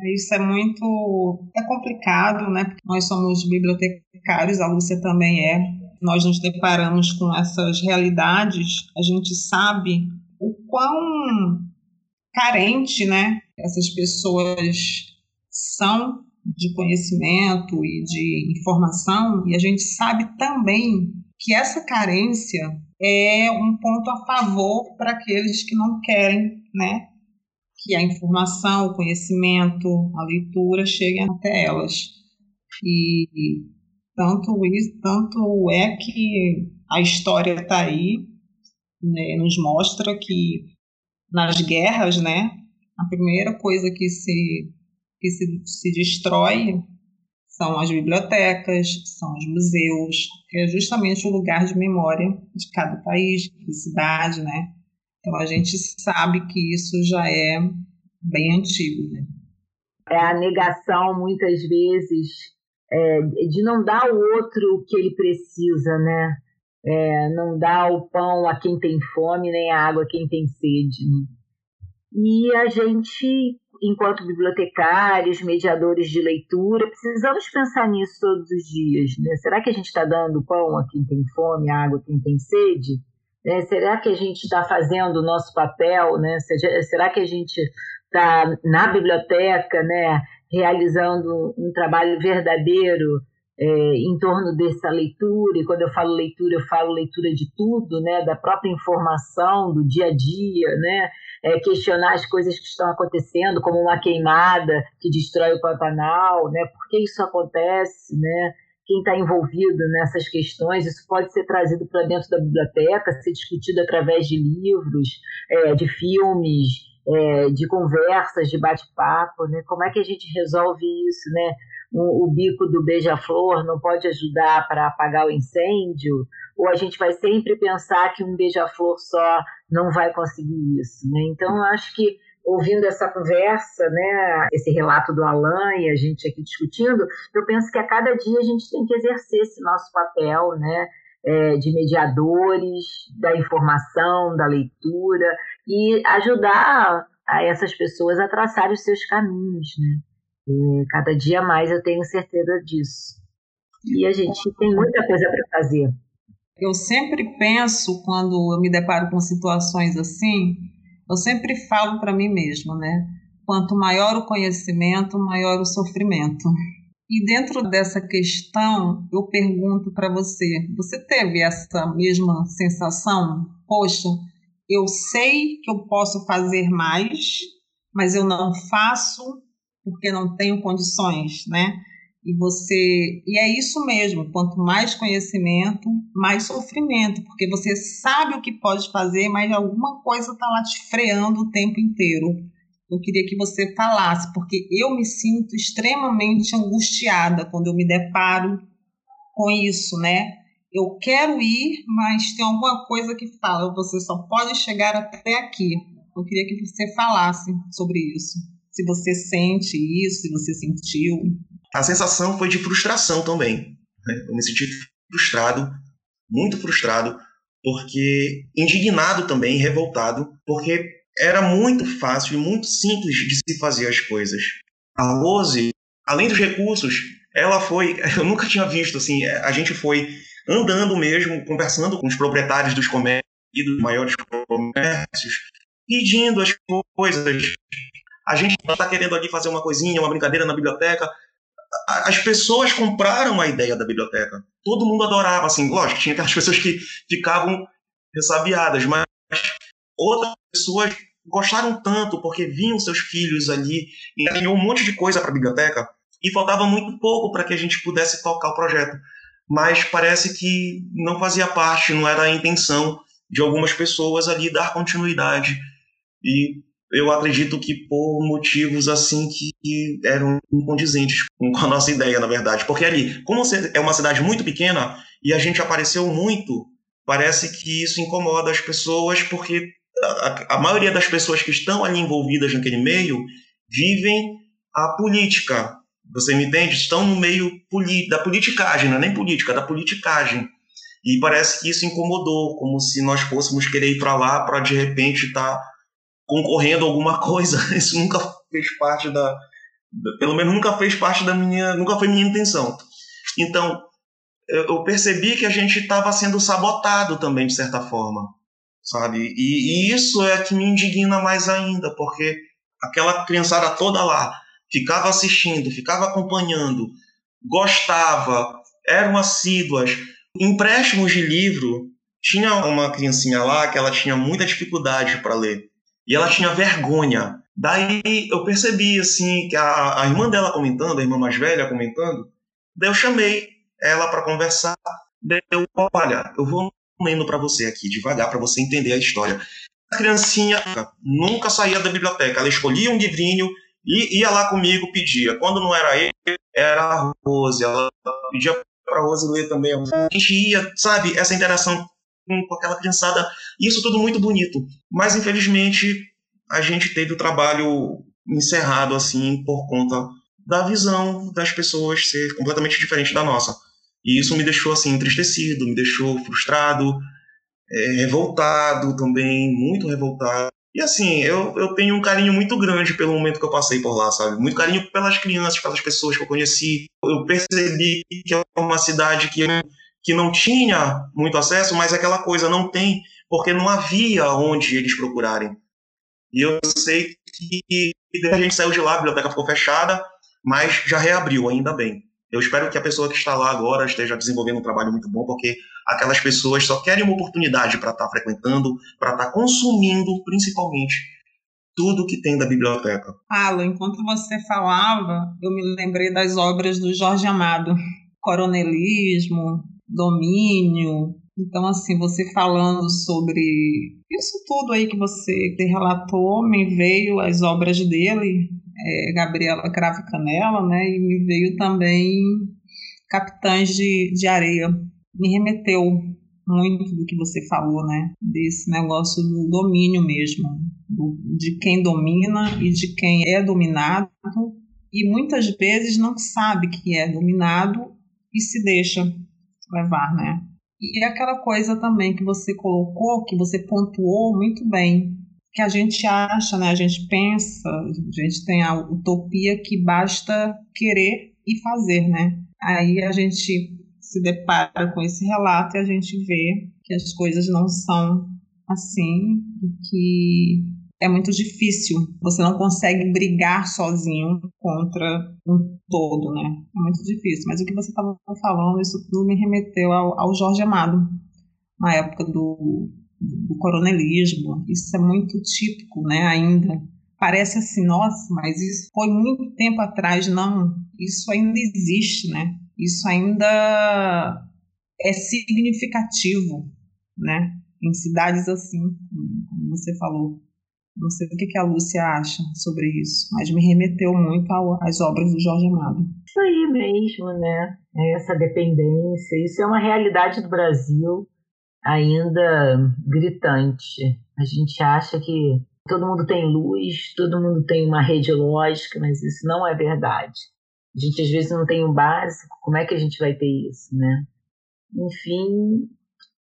É, isso é muito é complicado, né? Porque nós somos bibliotecários, a Lúcia também é. Nós nos deparamos com essas realidades, a gente sabe o quão carente, né? Essas pessoas são de conhecimento e de informação, e a gente sabe também que essa carência é um ponto a favor para aqueles que não querem, né, que a informação, o conhecimento, a leitura cheguem até elas. E tanto isso, tanto é que a história está aí, né, nos mostra que nas guerras, né, a primeira coisa que se que se, se destrói são as bibliotecas, são os museus, que é justamente o lugar de memória de cada país, de cidade, né? Então a gente sabe que isso já é bem antigo, né? É a negação, muitas vezes, é, de não dar ao outro o que ele precisa, né? É, não dar o pão a quem tem fome, nem a água a quem tem sede. Né? E a gente enquanto bibliotecários, mediadores de leitura, precisamos pensar nisso todos os dias. Né? Será que a gente está dando pão a quem tem fome, água a quem tem sede? Né? Será que a gente está fazendo o nosso papel? Né? Será que a gente está na biblioteca, né, realizando um trabalho verdadeiro é, em torno dessa leitura? E quando eu falo leitura, eu falo leitura de tudo, né, da própria informação, do dia a dia, né? é, questionar as coisas que estão acontecendo, como uma queimada que destrói o Pantanal, né? Por que isso acontece, né? Quem está envolvido nessas questões, isso pode ser trazido para dentro da biblioteca, ser discutido através de livros, é, de filmes, é, de conversas, de bate-papo, né? Como é que a gente resolve isso, né? O, o bico do beija-flor não pode ajudar para apagar o incêndio, ou a gente vai sempre pensar que um beija-flor só não vai conseguir isso, né? Então, eu acho que ouvindo essa conversa, né, esse relato do Alan e a gente aqui discutindo, eu penso que a cada dia a gente tem que exercer esse nosso papel, né, é, de mediadores da informação, da leitura e ajudar a essas pessoas a traçar os seus caminhos, né? E cada dia mais eu tenho certeza disso. E a gente tem muita coisa para fazer. Eu sempre penso, quando eu me deparo com situações assim, eu sempre falo para mim mesma, né? Quanto maior o conhecimento, maior o sofrimento. E dentro dessa questão, eu pergunto para você: você teve essa mesma sensação? Poxa, eu sei que eu posso fazer mais, mas eu não faço porque não tenho condições, né? E você, e é isso mesmo, quanto mais conhecimento, mais sofrimento, porque você sabe o que pode fazer, mas alguma coisa está lá te freando o tempo inteiro. Eu queria que você falasse, porque eu me sinto extremamente angustiada quando eu me deparo com isso, né? Eu quero ir, mas tem alguma coisa que fala, você só pode chegar até aqui. Eu queria que você falasse sobre isso. Se você sente isso, se você sentiu a sensação foi de frustração também. Né? Eu me senti frustrado, muito frustrado, porque indignado também, revoltado, porque era muito fácil e muito simples de se fazer as coisas. A Rose, além dos recursos, ela foi, <laughs> eu nunca tinha visto assim, a gente foi andando mesmo, conversando com os proprietários dos comércios e dos maiores comércios, pedindo as coisas. A gente está querendo ali fazer uma coisinha, uma brincadeira na biblioteca, as pessoas compraram a ideia da biblioteca. Todo mundo adorava, assim, lógico, tinha aquelas <laughs> pessoas que ficavam ressabiadas, mas outras pessoas gostaram tanto porque viam seus filhos ali e ganhou um monte de coisa para a biblioteca e faltava muito pouco para que a gente pudesse tocar o projeto. Mas parece que não fazia parte, não era a intenção de algumas pessoas ali dar continuidade. E eu acredito que por motivos assim que, eram incondizentes com a nossa ideia, na verdade. Porque ali, como é uma cidade muito pequena e a gente apareceu muito, parece que isso incomoda as pessoas, porque a, a maioria das pessoas que estão ali envolvidas naquele meio vivem a política. Você me entende? Estão no meio da politicagem, não é nem política, da politicagem. E parece que isso incomodou, como se nós fôssemos querer ir para lá para de repente estar tá concorrendo a alguma coisa. <laughs> Isso nunca fez parte da, pelo menos nunca fez parte da minha, nunca foi minha intenção. Então, eu percebi que a gente estava sendo sabotado também de certa forma, sabe? E, e, isso é que me indigna mais ainda, porque aquela criançada toda lá ficava assistindo, ficava acompanhando, gostava, eram assíduas, empréstimos de livro. Tinha uma criancinha lá que ela tinha muita dificuldade para ler e ela tinha vergonha. Daí eu percebi assim que a, a irmã dela comentando, a irmã mais velha comentando, daí eu chamei ela para conversar. Daí eu, olha, eu vou lendo para você aqui devagar para você entender a história. A criancinha nunca saía da biblioteca, ela escolhia um livrinho e ia lá comigo, pedia. Quando não era ele, era a Rose. Ela pedia para a Rose ler também. A gente ia, sabe, essa interação com aquela criançada. Isso tudo muito bonito. Mas, infelizmente, a gente teve o trabalho encerrado, assim, por conta da visão das pessoas ser completamente diferente da nossa. E isso me deixou, assim, entristecido, me deixou frustrado, é, revoltado também, muito revoltado. E assim, eu, eu tenho um carinho muito grande pelo momento que eu passei por lá, sabe? Muito carinho pelas crianças, pelas pessoas que eu conheci. Eu percebi que é uma cidade que, que não tinha muito acesso, mas aquela coisa não tem, porque não havia onde eles procurarem. E eu sei que a gente saiu de lá, a biblioteca ficou fechada, mas já reabriu, ainda bem. Eu espero que a pessoa que está lá agora esteja desenvolvendo um trabalho muito bom, porque aquelas pessoas só querem uma oportunidade para estar tá frequentando, para estar tá consumindo, principalmente, tudo que tem da biblioteca. Alan, enquanto você falava, eu me lembrei das obras do Jorge Amado. Coronelismo, Domínio. Então, assim, você falando sobre isso tudo aí que você relatou, me veio as obras dele, é, Gabriela Cravo Canela, né? E me veio também Capitães de, de Areia. Me remeteu muito do que você falou, né? Desse negócio do domínio mesmo, do, de quem domina e de quem é dominado, e muitas vezes não sabe que é dominado e se deixa levar, né? E aquela coisa também que você colocou, que você pontuou muito bem, que a gente acha, né? A gente pensa, a gente tem a utopia que basta querer e fazer, né? Aí a gente se depara com esse relato e a gente vê que as coisas não são assim que é muito difícil. Você não consegue brigar sozinho contra um todo, né? É muito difícil. Mas o que você estava falando, isso tudo me remeteu ao, ao Jorge Amado, na época do do coronelismo. Isso é muito típico, né, ainda. Parece assim, nossa, mas isso foi muito tempo atrás. Não, isso ainda existe, né? Isso ainda é significativo, né? Em cidades assim, como você falou. Não sei o que a Lúcia acha sobre isso, mas me remeteu muito às obras do Jorge Amado. Isso aí mesmo, né? Essa dependência, isso é uma realidade do Brasil ainda gritante. A gente acha que todo mundo tem luz, todo mundo tem uma rede lógica, mas isso não é verdade. A gente às vezes não tem um básico, como é que a gente vai ter isso, né? Enfim,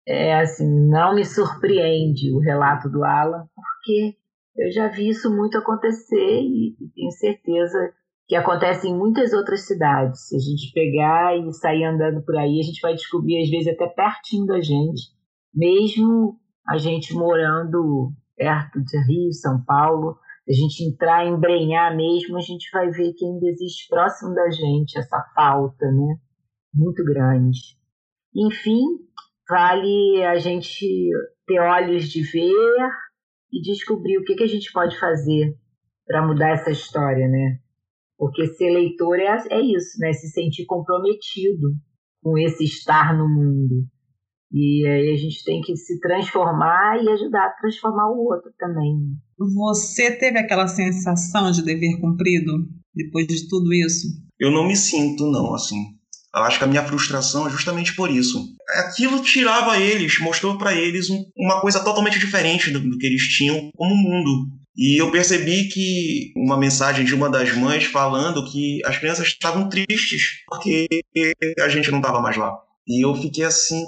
é assim, não me surpreende o relato do Alan, porque eu já vi isso muito acontecer e, tenho certeza que acontece em muitas outras cidades. Se a gente pegar e sair andando por aí, a gente vai descobrir, às vezes, até pertinho da gente, mesmo a gente morando perto de Rio, São Paulo, a gente entrar, embrenhar mesmo, a gente vai ver que ainda existe próximo da gente essa falta, né? Muito grande. Enfim, vale a gente ter olhos de ver e descobrir o que, que a gente pode fazer para mudar essa história, né? Porque ser leitor é, é isso, né? Se sentir comprometido com esse estar no mundo E aí a gente tem que se transformar e ajudar a transformar o outro também. Você teve aquela sensação de dever cumprido depois de tudo isso? Eu não me sinto, não, assim. Eu acho que a minha frustração é justamente por isso. Aquilo tirava eles, mostrou para eles um, uma coisa totalmente diferente do, do que eles tinham como mundo. E eu percebi que uma mensagem de uma das mães falando que as crianças estavam tristes porque a gente não estava mais lá. E eu fiquei assim,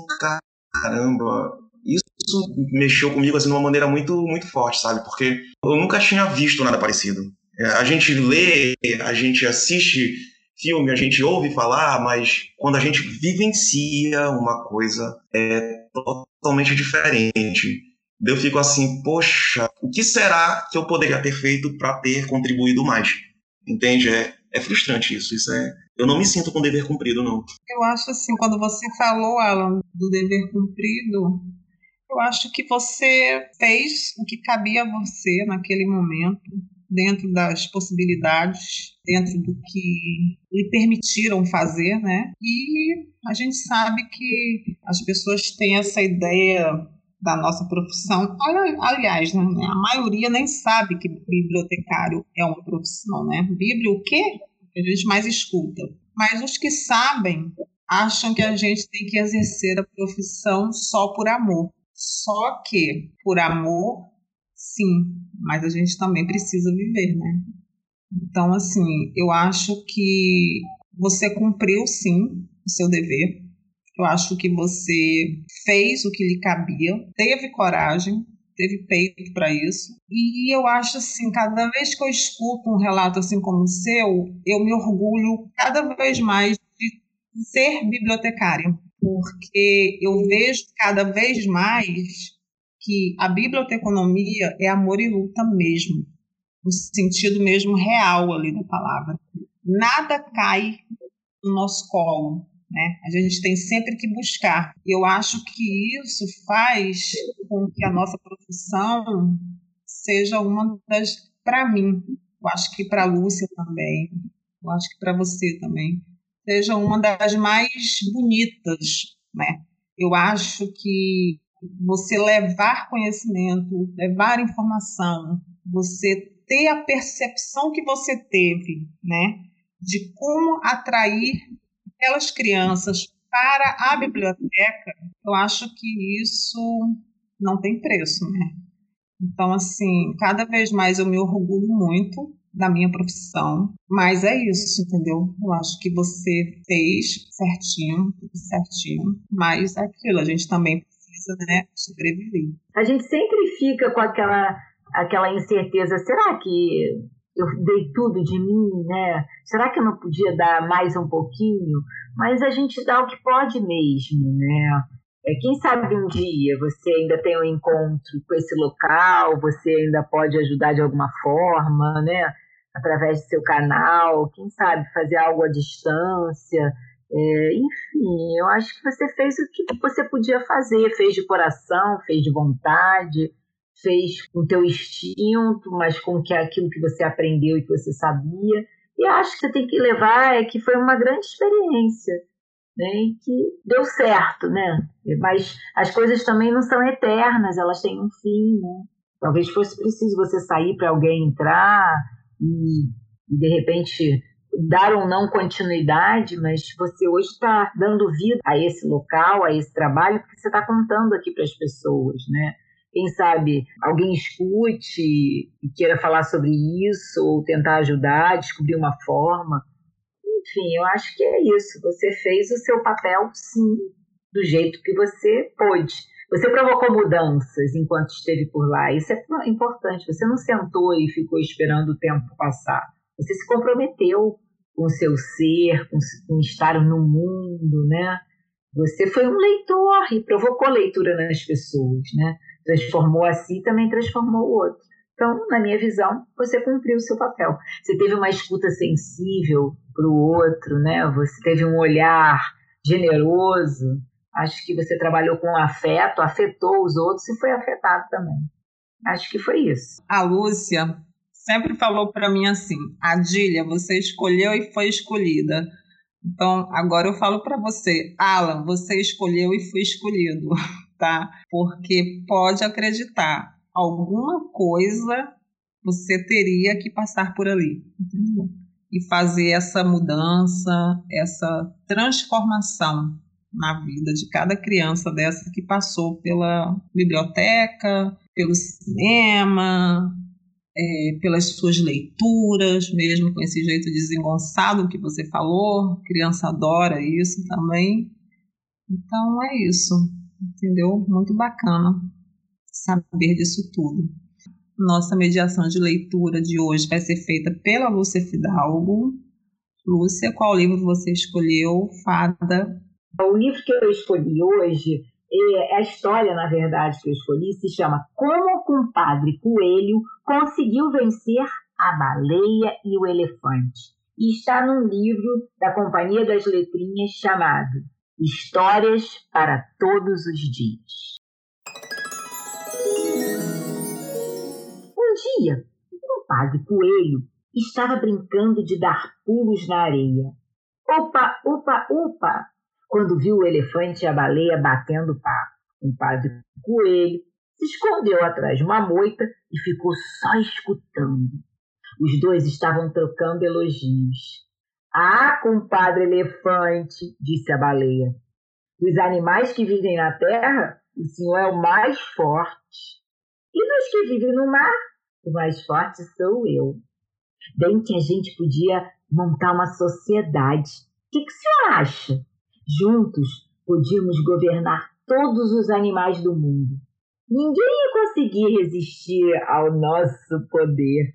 caramba, isso mexeu comigo assim de uma maneira muito muito forte, sabe? Porque eu nunca tinha visto nada parecido. É, a gente lê, a gente assiste filme, a gente ouve falar, mas quando a gente vivencia uma coisa é totalmente diferente. Eu fico assim, poxa, o que será que eu poderia ter feito para ter contribuído mais? Entende? É, é frustrante isso. Isso é. Eu não me sinto com dever cumprido, não. Eu acho assim, quando você falou, Alan, do dever cumprido, eu acho que você fez o que cabia a você naquele momento, dentro das possibilidades, dentro do que lhe permitiram fazer, né? E a gente sabe que as pessoas têm essa ideia da nossa profissão. Aliás, né, a maioria nem sabe que bibliotecário é uma profissão, né? Bíblia o quê? A gente mais escuta. Mas os que sabem acham que a gente tem que exercer a profissão só por amor. Só que por amor, sim, mas a gente também precisa viver, né? Então, assim, eu acho que você cumpriu sim o seu dever, eu acho que você fez o que lhe cabia, teve coragem, teve peito para isso. E eu acho assim, cada vez que eu escuto um relato assim como o seu, eu me orgulho cada vez mais de ser bibliotecária, porque eu vejo cada vez mais que a biblioteconomia é amor e luta mesmo, no sentido mesmo real ali da palavra. Nada cai no nosso colo. Né? A gente tem sempre que buscar. Eu acho que isso faz com que a nossa profissão seja uma das, para mim, eu acho que para a Lúcia também, eu acho que para você também, seja uma das mais bonitas, né? Eu acho que você levar conhecimento, levar informação, você ter a percepção que você teve, né, de como atrair aquelas crianças para a biblioteca, eu acho que isso não tem preço, né? Então, assim, cada vez mais eu me orgulho muito da minha profissão, mas é isso, entendeu? Eu acho que você fez certinho, tudo certinho, mas é aquilo, a gente também precisa, né, sobreviver. A gente sempre fica com aquela, aquela incerteza, será que eu dei tudo de mim, né? Será que eu não podia dar mais um pouquinho? Mas a gente dá o que pode mesmo, né? É, quem sabe um dia você ainda tem um encontro com esse local, você ainda pode ajudar de alguma forma, né? Através do seu canal, quem sabe fazer algo à distância. É, enfim, eu acho que você fez o que você podia fazer, fez de coração, fez de vontade, fez com o teu instinto, mas com que aquilo que você aprendeu e que você sabia. E acho que você tem que levar é que foi uma grande experiência, né? E que deu certo, né? Mas as coisas também não são eternas, elas têm um fim, né? Talvez fosse preciso você sair para alguém entrar e, e de repente dar ou não continuidade, mas você hoje está dando vida a esse local, a esse trabalho, porque você está contando aqui para as pessoas, né? quem sabe alguém escute e queira falar sobre isso, ou tentar ajudar, descobrir uma forma. Enfim, eu acho que é isso. Você fez o seu papel, sim, do jeito que você pôde. Você provocou mudanças enquanto esteve por lá. Isso é importante. Você não sentou e ficou esperando o tempo passar. Você se comprometeu com o seu ser, com, com estar no mundo, né? Você foi um leitor e provocou leitura nas pessoas, né? transformou a si, também transformou o outro. Então, na minha visão, você cumpriu o seu papel. Você teve uma escuta sensível para o outro, né? Você teve um olhar generoso. Acho que você trabalhou com afeto, afetou os outros e foi afetado também. Acho que foi isso. A Lúcia sempre falou para mim assim: Adília, você escolheu e foi escolhida. Então, agora eu falo para você, Alan, você escolheu e foi escolhido, <laughs> tá? Porque pode acreditar, alguma coisa você teria que passar por ali, entendeu? E fazer essa mudança, essa transformação na vida de cada criança dessa que passou pela biblioteca, pelo cinema, é, pelas suas leituras, mesmo com esse jeito desengonçado que você falou, criança adora isso também. Então é isso, entendeu? Muito bacana saber disso tudo. Nossa mediação de leitura de hoje vai ser feita pela Lúcia Fidalgo. Lúcia, qual livro você escolheu? Fada. O livro que eu escolhi hoje é a história, na verdade, que eu escolhi, se chama Como o compadre Coelho conseguiu vencer a baleia e o elefante. E está num livro da Companhia das Letrinhas chamado Histórias para Todos os Dias. Um dia, o compadre Coelho estava brincando de dar pulos na areia. Opa, opa, opa! Quando viu o elefante e a baleia batendo papo. O padre Coelho se escondeu atrás de uma moita e ficou só escutando. Os dois estavam trocando elogios. Ah, compadre elefante, disse a baleia. Dos animais que vivem na terra, o senhor é o mais forte. E dos que vivem no mar, o mais forte sou eu. Bem que a gente podia montar uma sociedade. O que, que o senhor acha? Juntos podíamos governar todos os animais do mundo. Ninguém ia conseguir resistir ao nosso poder.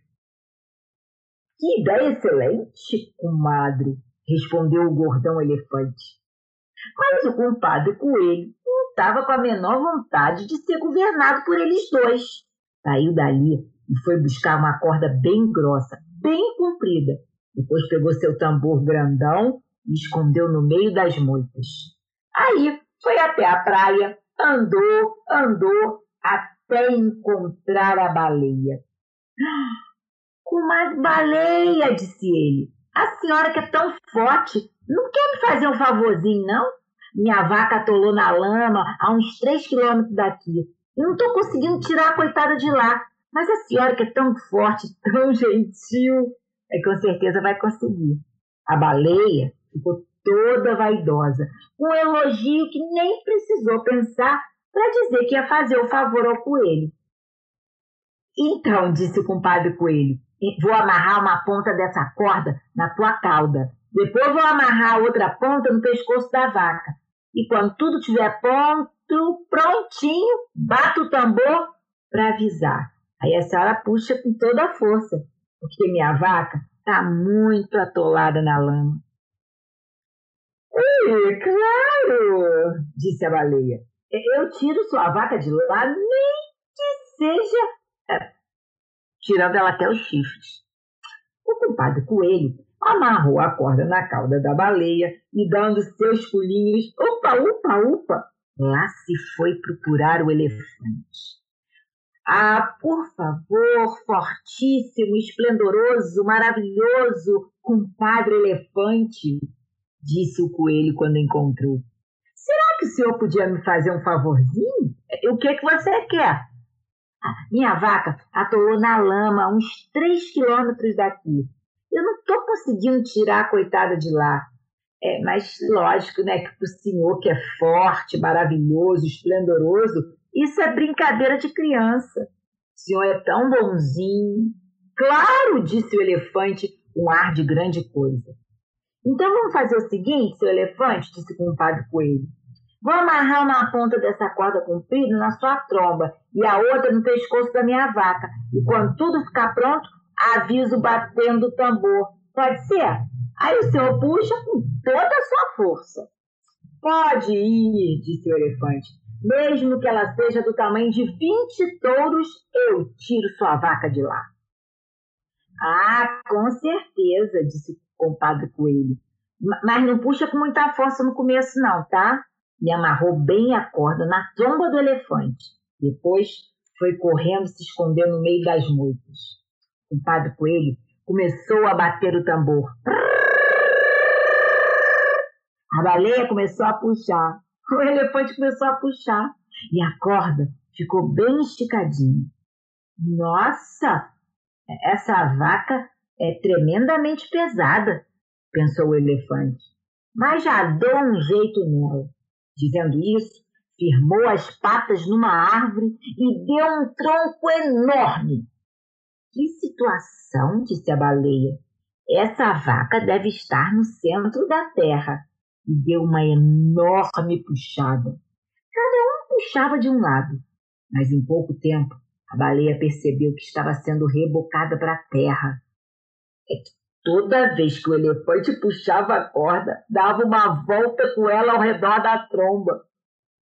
Que ideia excelente, comadre, respondeu o gordão elefante. Mas o compadre coelho não estava com a menor vontade de ser governado por eles dois. Saiu dali e foi buscar uma corda bem grossa, bem comprida. Depois pegou seu tambor grandão e escondeu no meio das moitas. Aí foi até a praia, andou, andou, até encontrar a baleia. <gasps> Com mais baleia, disse ele. A senhora que é tão forte, não quer me fazer um favorzinho, não? Minha vaca atolou na lama a uns três quilômetros daqui. Eu não estou conseguindo tirar a coitada de lá. Mas a senhora que é tão forte, tão <laughs> gentil, é com certeza vai conseguir. A baleia ficou toda vaidosa, um elogio que nem precisou pensar para dizer que ia fazer o favor ao coelho. Então, disse o compadre coelho, vou amarrar uma ponta dessa corda na tua cauda. Depois vou amarrar outra ponta no pescoço da vaca. E quando tudo tiver pronto, prontinho, bato o tambor para avisar. Aí a senhora puxa com toda a força, porque minha vaca está muito atolada na lama. Claro, disse a baleia. Eu tiro sua vaca de lá, nem que seja é, tirando ela até os chifres. O compadre coelho amarrou a corda na cauda da baleia e, dando seus pulinhos, upa, upa, upa, lá se foi procurar o elefante. Ah, por favor, fortíssimo, esplendoroso, maravilhoso compadre elefante, disse o coelho quando encontrou. Será que o senhor podia me fazer um favorzinho? O que, é que você quer? Ah, minha vaca atolou na lama a uns três quilômetros daqui. Eu não estou conseguindo tirar a coitada de lá. É, mas lógico, né, que o senhor que é forte, maravilhoso, esplendoroso, isso é brincadeira de criança. O senhor é tão bonzinho. Claro, disse o elefante com um ar de grande coisa. Então vamos fazer o seguinte, seu elefante, disse o compadre coelho. Vou amarrar uma ponta dessa corda comprida na sua tromba e a outra no pescoço da minha vaca. E quando tudo ficar pronto, aviso batendo o tambor. Pode ser? Aí o senhor puxa com toda a sua força. Pode ir, disse o elefante. Mesmo que ela seja do tamanho de vinte touros, eu tiro sua vaca de lá. Ah, com certeza, disse compadre Coelho. Mas não puxa com muita força no começo, não, tá? Me amarrou bem a corda na tromba do elefante. Depois foi correndo se esconder no meio das moitas. O compadre Coelho começou a bater o tambor. A baleia começou a puxar, o elefante começou a puxar e a corda ficou bem esticadinha. Nossa, essa vaca é tremendamente pesada, pensou o elefante, mas já dou um jeito nela. Dizendo isso, firmou as patas numa árvore e deu um tronco enorme. Que situação, disse a baleia. Essa vaca deve estar no centro da terra. E deu uma enorme puxada. Cada um puxava de um lado, mas em pouco tempo a baleia percebeu que estava sendo rebocada para a terra. É que toda vez que o elefante puxava a corda, dava uma volta com ela ao redor da tromba.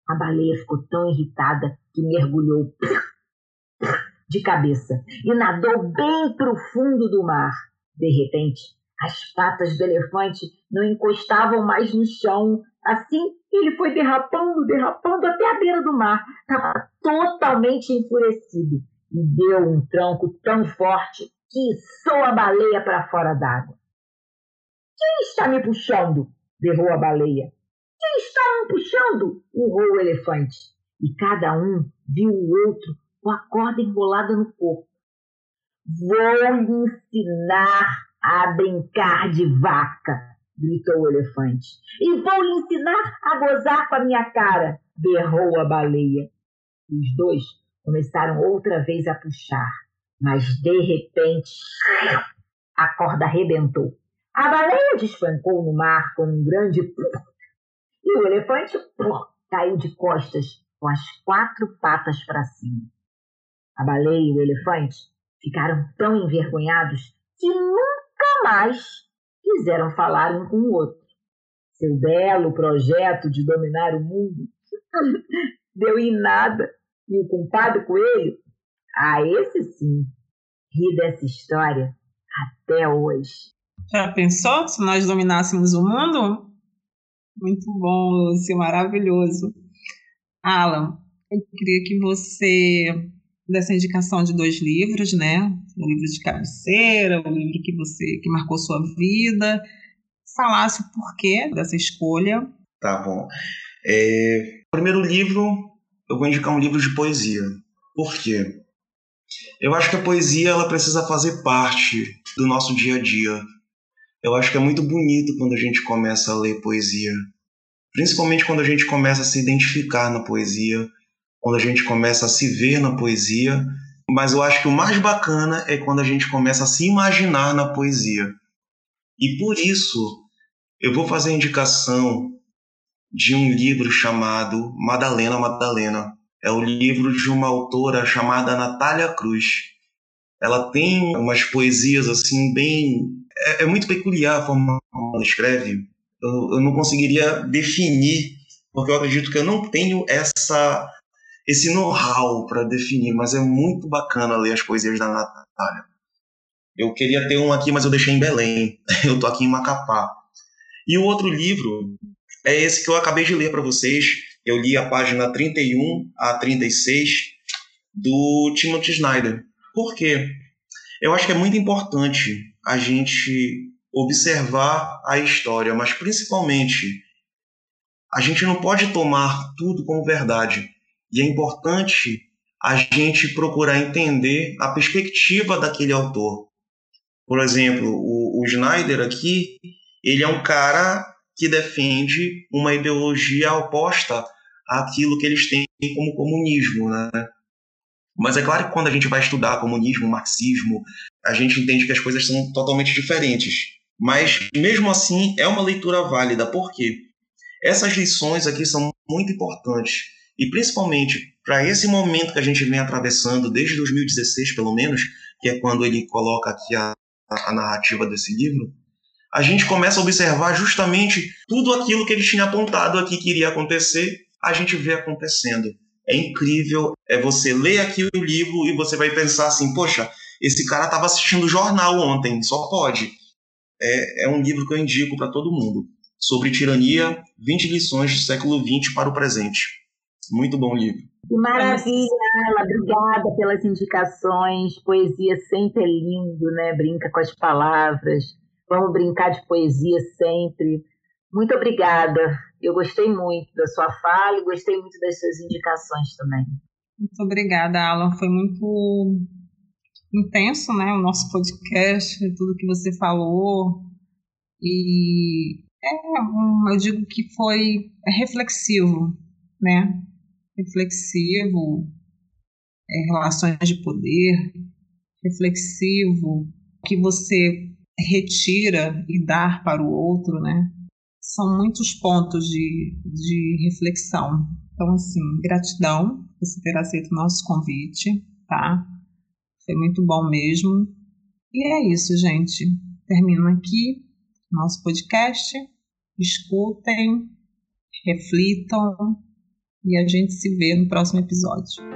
A baleia ficou tão irritada que mergulhou de cabeça e nadou bem para o fundo do mar. De repente, as patas do elefante não encostavam mais no chão. Assim, ele foi derrapando, derrapando até a beira do mar. Estava totalmente enfurecido e deu um tronco tão forte que içou a baleia para fora d'água. Quem está me puxando? berrou a baleia. Quem está me puxando? urrou o elefante. E cada um viu o outro com a corda enrolada no corpo. Vou lhe ensinar a brincar de vaca, gritou o elefante. E vou lhe ensinar a gozar com a minha cara, berrou a baleia. Os dois começaram outra vez a puxar, mas de repente a corda arrebentou. A baleia despancou no mar com um grande <laughs> e o elefante caiu de costas com as quatro patas para cima. A baleia e o elefante ficaram tão envergonhados que nunca mais quiseram falar um com o outro. Seu belo projeto de dominar o mundo <laughs> deu em nada. E o culpado coelho, ah, esse sim, ri dessa história até hoje. Já pensou se nós dominássemos o mundo? Muito bom, Lúcio, maravilhoso. Alan, eu queria que você desse a indicação de dois livros, né? O livro de cabeceira, o livro que você que marcou sua vida, falasse o porquê dessa escolha. Tá bom. É, primeiro livro, eu vou indicar um livro de poesia. Por quê? Eu acho que a poesia ela precisa fazer parte do nosso dia a dia. Eu acho que é muito bonito quando a gente começa a ler poesia. Principalmente quando a gente começa a se identificar na poesia, quando a gente começa a se ver na poesia. Mas eu acho que o mais bacana é quando a gente começa a se imaginar na poesia. E por isso, eu vou fazer a indicação de um livro chamado Madalena Madalena. É o livro de uma autora chamada Natália Cruz. Ela tem umas poesias assim bem é, é muito peculiar a forma como ela escreve. Eu, eu não conseguiria definir, porque eu acredito que eu não tenho essa esse know-how para definir, mas é muito bacana ler as poesias da Natália. Eu queria ter um aqui, mas eu deixei em Belém. <laughs> Eu tô aqui em Macapá. E o outro livro é esse que eu acabei de ler para vocês. Eu li a página 31 a 36 do Timothy Snyder. Por quê? Eu acho que é muito importante a gente observar a história, mas principalmente a gente não pode tomar tudo como verdade. E é importante a gente procurar entender a perspectiva daquele autor. Por exemplo, o, o Schneider aqui, ele é um cara que defende uma ideologia oposta àquilo que eles têm como comunismo, né? Mas é claro que quando a gente vai estudar comunismo, marxismo, a gente entende que as coisas são totalmente diferentes. Mas mesmo assim é uma leitura válida, porque essas lições aqui são muito importantes e principalmente para esse momento que a gente vem atravessando desde 2016, pelo menos, que é quando ele coloca aqui a, a narrativa desse livro, a gente começa a observar justamente tudo aquilo que ele tinha apontado aqui que iria acontecer, a gente vê acontecendo. É incrível, é você ler aqui o livro e você vai pensar assim, poxa, esse cara estava assistindo jornal ontem, só pode. É, é um livro que eu indico para todo mundo. Sobre tirania, 20 lições do século XX para o presente. Muito bom livro. Que maravilha, Ela. Obrigada pelas indicações. Poesia sempre é lindo, né? Brinca com as palavras. Vamos brincar de poesia sempre. Muito obrigada. Eu gostei muito da sua fala e gostei muito das suas indicações também. Muito obrigada, Alan. Foi muito intenso, né? O nosso podcast, tudo que você falou. E é, eu digo que foi reflexivo, né? Reflexivo, é, relações de poder, reflexivo, que você retira e dar para o outro, né? São muitos pontos de, de reflexão. Então, assim, gratidão por você ter aceito o nosso convite, tá? Foi muito bom mesmo. E é isso, gente. Termino aqui nosso podcast. Escutem, reflitam e a gente se vê no próximo episódio.